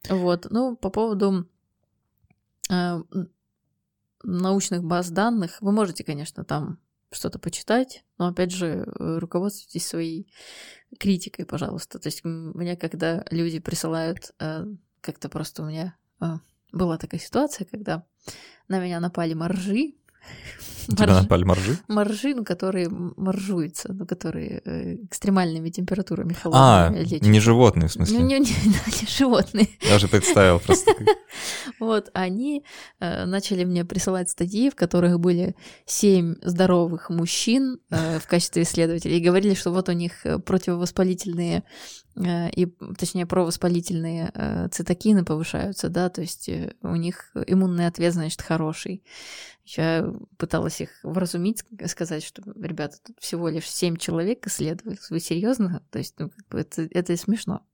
Вот. Ну, по поводу э, научных баз данных, вы можете, конечно, там что-то почитать, но опять же, э, руководствуйтесь своей критикой, пожалуйста. То есть мне, когда люди присылают, э, как-то просто у меня э, была такая ситуация, когда на меня напали моржи. Тебя Моржи- напали моржи? Моржи, ну, которые моржуются, ну, которые э, экстремальными температурами А, холодными лечатся. не животные, в Ну, смысле. не, не, животные. Даже представил просто. Вот, они э, начали мне присылать статьи, в которых были семь здоровых мужчин э, в качестве исследователей, и говорили, что вот у них противовоспалительные и, точнее, провоспалительные э, цитокины повышаются, да, то есть э, у них иммунный ответ, значит, хороший. Я пыталась их вразумить, ск- сказать, что, ребята, тут всего лишь семь человек исследовали. Вы серьезно? То есть, ну, это, это смешно.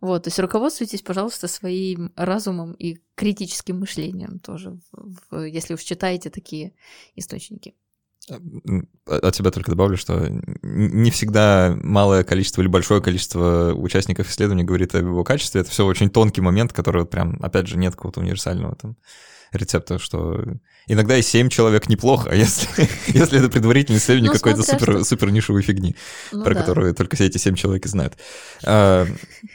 Вот, то есть руководствуйтесь, пожалуйста, своим разумом и критическим мышлением тоже, в- в- если уж читаете такие источники. От себя только добавлю, что не всегда малое количество или большое количество участников исследования говорит о его качестве. Это все очень тонкий момент, который вот прям, опять же, нет какого-то универсального там рецепта, что иногда и 7 человек неплохо, а если, если это предварительный исследование ну, какой-то супер, что... супер нишевой фигни, ну, про да. которую только все эти 7 человек и знают. А,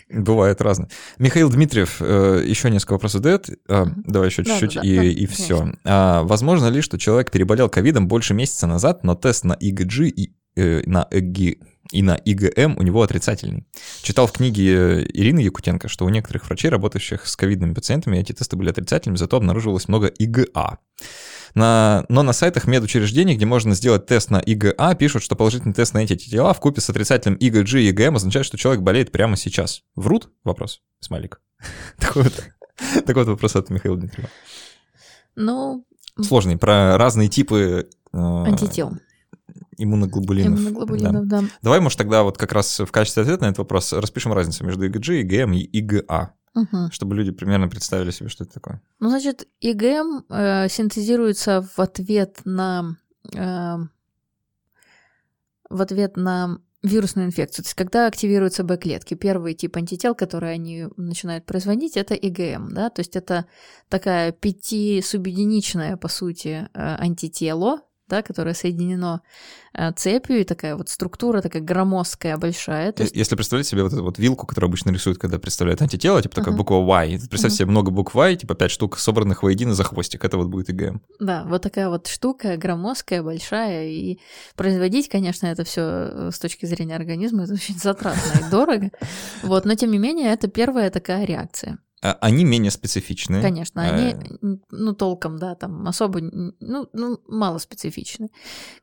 бывает разно. Михаил Дмитриев э, еще несколько вопросов задает. А, давай еще чуть-чуть да, да, и, да, и все. А, возможно ли, что человек переболел ковидом больше месяца назад, но тест на ИГГ и э, на ЭГИ и на ИГМ у него отрицательный. Читал в книге Ирины Якутенко, что у некоторых врачей, работающих с ковидными пациентами, эти тесты были отрицательными, зато обнаруживалось много ИГА. На, но на сайтах медучреждений, где можно сделать тест на ИГА, пишут, что положительный тест на эти тела в купе с отрицательным ИГГ и ИГМ означает, что человек болеет прямо сейчас. Врут? Вопрос. Смайлик. Такой вот, такой вот вопрос от Михаила Дмитриева. Ну... Сложный, про разные типы... Э, антител иммуноглобулинов. Иммуноглобулинов, да. да. Давай, может, тогда вот как раз в качестве ответа на этот вопрос распишем разницу между ИГГ, ИГМ и ИГА. Угу. Чтобы люди примерно представили себе, что это такое. Ну, значит, ИГМ э, синтезируется в ответ на э, в ответ на вирусную инфекцию. То есть, когда активируются Б-клетки, первый тип антител, который они начинают производить, это ИГМ, да, то есть это такая пятисубъединичная, по сути, э, антитело, да, которое соединено э, цепью, и такая вот структура такая громоздкая, большая. То есть... Если представлять себе вот эту вот вилку, которую обычно рисуют, когда представляют антитело, типа такая uh-huh. буква Y, представь uh-huh. себе много букв Y, типа пять штук, собранных воедино за хвостик, это вот будет ИГМ. Да, вот такая вот штука громоздкая, большая, и производить, конечно, это все э, с точки зрения организма, это очень затратно и дорого, вот, но тем не менее, это первая такая реакция. А, они менее специфичны. Конечно, они, э. ну, толком, да, там особо, ну, ну мало специфичны.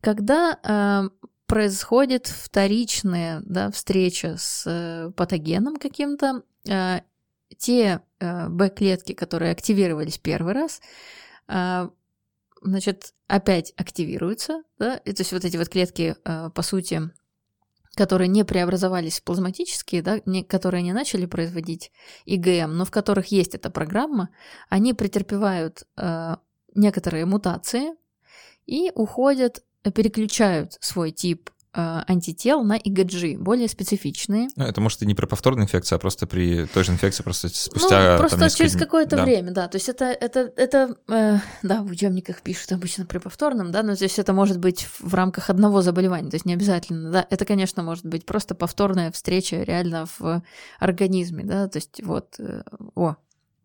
Когда э, происходит вторичная да, встреча с э, патогеном каким-то, э, те э, Б-клетки, которые активировались первый раз, э, значит, опять активируются, да, и, то есть вот эти вот клетки, э, по сути, которые не преобразовались в плазматические, да, не, которые не начали производить ИГМ, но в которых есть эта программа, они претерпевают э, некоторые мутации и уходят, переключают свой тип Э, антител на ИГГ, более специфичные. Ну, это может и не при повторной инфекции, а просто при той же инфекции, просто спустя... Ну, просто несколько... через какое-то да. время, да. То есть это, это, это э, да, в учебниках пишут обычно при повторном, да, но здесь это может быть в рамках одного заболевания, то есть не обязательно, да. Это, конечно, может быть просто повторная встреча реально в организме, да, то есть вот, э, о,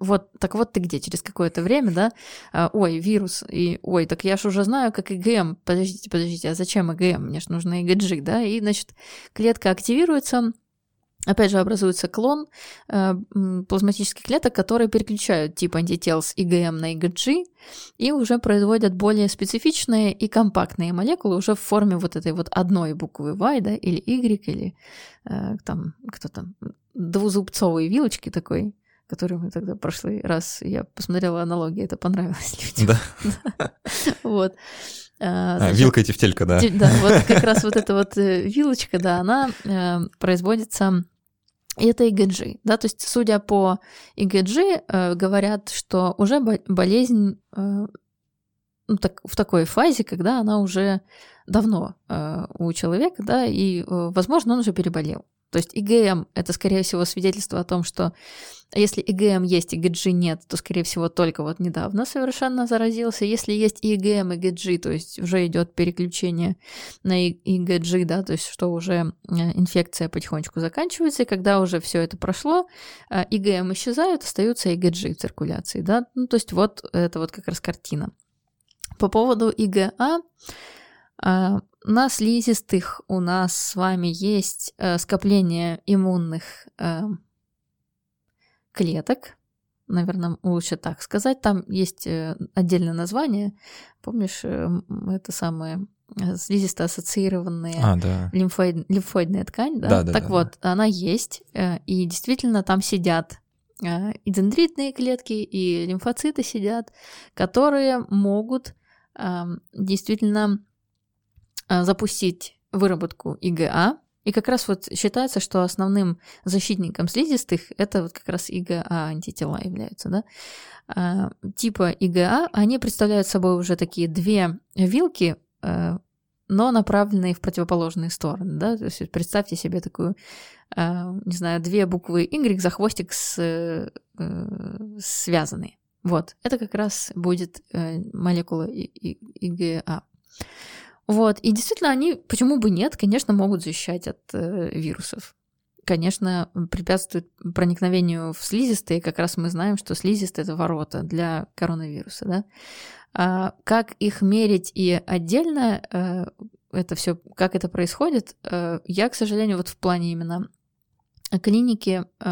вот, так вот ты где, через какое-то время, да, а, ой, вирус, и, ой, так я ж уже знаю, как ИГМ, подождите, подождите, а зачем ИГМ, мне же нужно ИГГ, да, и, значит, клетка активируется, Опять же, образуется клон э, плазматических клеток, которые переключают тип антител с ИГМ на ИГГ и уже производят более специфичные и компактные молекулы уже в форме вот этой вот одной буквы Y, да, или Y, или э, там кто там, двузубцовой вилочки такой, которую мы тогда в прошлый раз, я посмотрела аналогии, это понравилось людям. Да. Вот. А, а, вилка и тефтелька, да. Да, вот как раз вот эта вот э, вилочка, да, она э, производится и это ИГГ, да, то есть, судя по ИГГ, э, говорят, что уже болезнь э, ну, так, в такой фазе, когда она уже давно э, у человека, да, и, э, возможно, он уже переболел. То есть ИГМ — это, скорее всего, свидетельство о том, что если ИГМ есть, ИГГ нет, то, скорее всего, только вот недавно совершенно заразился. Если есть ИГМ, ИГГ, то есть уже идет переключение на ИГГ, да, то есть что уже инфекция потихонечку заканчивается, и когда уже все это прошло, э, ИГМ исчезают, остаются ИГГ в циркуляции, да. Ну, то есть вот это вот как раз картина. По поводу ИГА, э, на слизистых у нас с вами есть э, скопление иммунных э, клеток, наверное, лучше так сказать. Там есть э, отдельное название. Помнишь, э, это самое э, слизисто-ассоциированные а, да. лимфоид, лимфоидная ткань, да? да, да так да, вот, да. она есть, э, и действительно там сидят э, и дендритные клетки, и лимфоциты сидят, которые могут действительно запустить выработку ИГА. И как раз вот считается, что основным защитником слизистых это вот как раз ИГА антитела являются, да. А, типа ИГА, они представляют собой уже такие две вилки, а, но направленные в противоположные стороны, да, то есть представьте себе такую, не знаю, две буквы Y за хвостик с, э, связанные. Вот, это как раз будет э, молекула ИГА. Вот, и действительно, они, почему бы нет, конечно, могут защищать от э, вирусов. Конечно, препятствуют проникновению в слизистые, как раз мы знаем, что слизистые — это ворота для коронавируса, да. А как их мерить и отдельно э, это все, как это происходит, э, я, к сожалению, вот в плане именно клиники, э,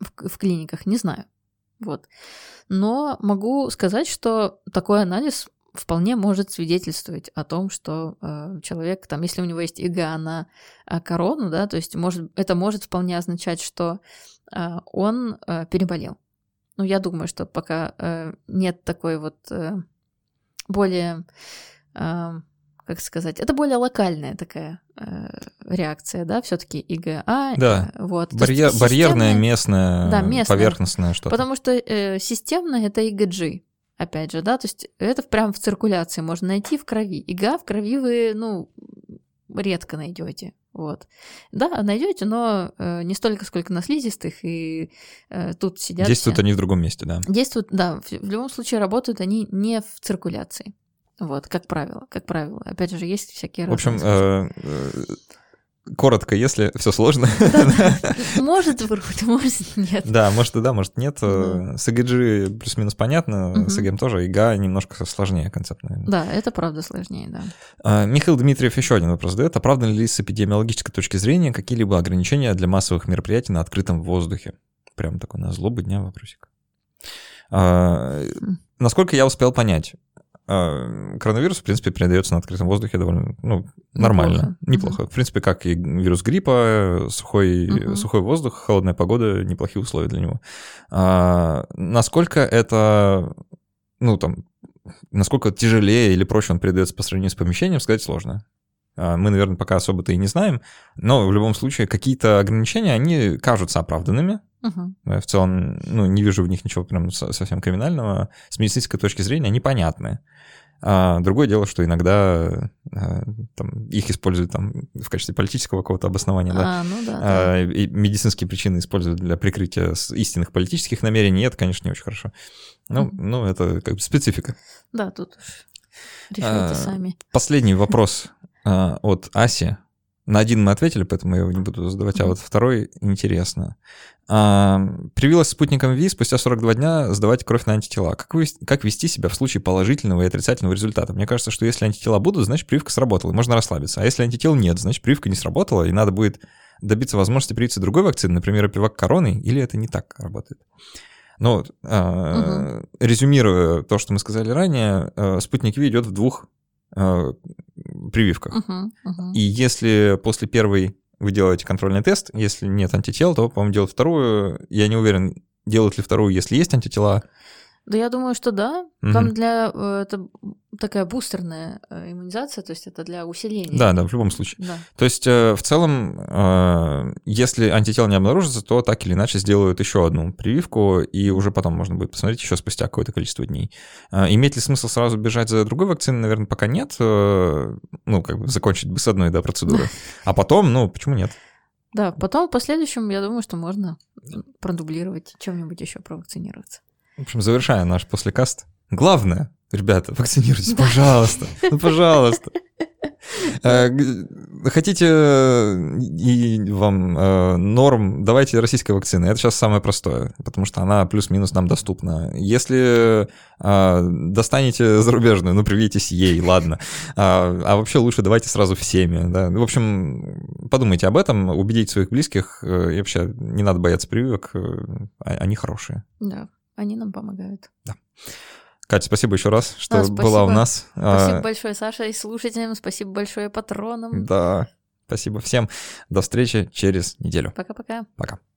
в, в клиниках не знаю. Вот. Но могу сказать, что такой анализ вполне может свидетельствовать о том, что э, человек, там, если у него есть ИГА на э, корону, да, то есть может, это может вполне означать, что э, он э, переболел. Ну, я думаю, что пока э, нет такой вот э, более э, как сказать, это более локальная такая э, реакция, да, все-таки ИГА. Да. Э, вот. Барьер, системная, барьерная, местная, да, местная, поверхностная что-то. Потому что э, системно это ИГГ, опять же, да, то есть это прям в циркуляции можно найти в крови. ИГА в крови вы, ну, редко найдете. Вот. Да, найдете, но э, не столько, сколько на слизистых, и э, тут сидят. Действуют все. они в другом месте, да. Действуют, да, в, в любом случае работают они не в циркуляции. Вот, как правило, как правило. Опять же, есть всякие В общем, коротко, если все сложно. Может вырвать, может нет. Да, может и да, может нет. С ЭГГ плюс-минус понятно, с ЭГМ тоже. ИГА немножко сложнее концепт, наверное. Да, это правда сложнее, да. А, Михаил Дмитриев еще один вопрос задает. Оправданы ли с эпидемиологической точки зрения какие-либо ограничения для массовых мероприятий на открытом воздухе? Прям такой на злобу дня вопросик. А, насколько я успел понять, коронавирус, в принципе, передается на открытом воздухе довольно ну, нормально, неплохо. неплохо. В принципе, как и вирус гриппа, сухой, угу. сухой воздух, холодная погода, неплохие условия для него. А, насколько это, ну, там, насколько тяжелее или проще он передается по сравнению с помещением, сказать сложно. А, мы, наверное, пока особо-то и не знаем, но в любом случае какие-то ограничения, они кажутся оправданными, Угу. В целом, ну, не вижу в них ничего прям совсем криминального. С медицинской точки зрения они понятны. А другое дело, что иногда а, там, их используют там, в качестве политического какого-то обоснования. Да? А, ну да, а, И медицинские причины используют для прикрытия истинных политических намерений. И это, конечно, не очень хорошо. Ну, mm ну это как бы специфика. Да, тут уж решайте а, сами. Последний вопрос а, от Аси. На один мы ответили, поэтому я его не буду задавать, а вот второй интересно. А, привилась спутником ВИ спустя 42 дня сдавать кровь на антитела. Как, вы, как вести себя в случае положительного и отрицательного результата? Мне кажется, что если антитела будут, значит прививка сработала, и можно расслабиться. А если антител нет, значит прививка не сработала, и надо будет добиться возможности привиться другой вакцины, например, пивак короны, или это не так работает? Но э, угу. резюмируя то, что мы сказали ранее, э, спутник Ви идет в двух э, прививках. Uh-huh, uh-huh. И если после первой вы делаете контрольный тест, если нет антител, то, по-моему, делать вторую. Я не уверен, делать ли вторую, если есть антитела. Да, я думаю, что да. Угу. Там для э, это такая бустерная э, иммунизация, то есть это для усиления. Да, да, в любом случае. Да. То есть э, в целом, если антител не обнаружится, то так или иначе сделают еще одну прививку, и уже потом можно будет посмотреть еще спустя какое-то количество дней. Имеет ли смысл сразу бежать за другой вакциной? Наверное, пока нет. Ну, как бы закончить бы с одной, да, процедуры. А потом, ну, почему нет? Да, потом в последующем, я думаю, что можно продублировать, чем-нибудь еще провакцинироваться. В общем, завершая наш послекаст. Главное, ребята, вакцинируйтесь, пожалуйста. Ну, пожалуйста. Э, хотите э, и вам э, норм, давайте российской вакцины. Это сейчас самое простое, потому что она плюс-минус нам доступна. Если достанете зарубежную, ну, привитесь ей, ладно. А, а вообще лучше давайте сразу всеми. Да? В общем, подумайте об этом, убедите своих близких. И вообще не надо бояться прививок, они хорошие. Да. Они нам помогают. Да. Катя, спасибо еще раз, что да, была у нас. Спасибо а... большое, Саша, и слушателям. Спасибо большое патронам. Да, спасибо всем. До встречи через неделю. Пока-пока. Пока. -пока. Пока.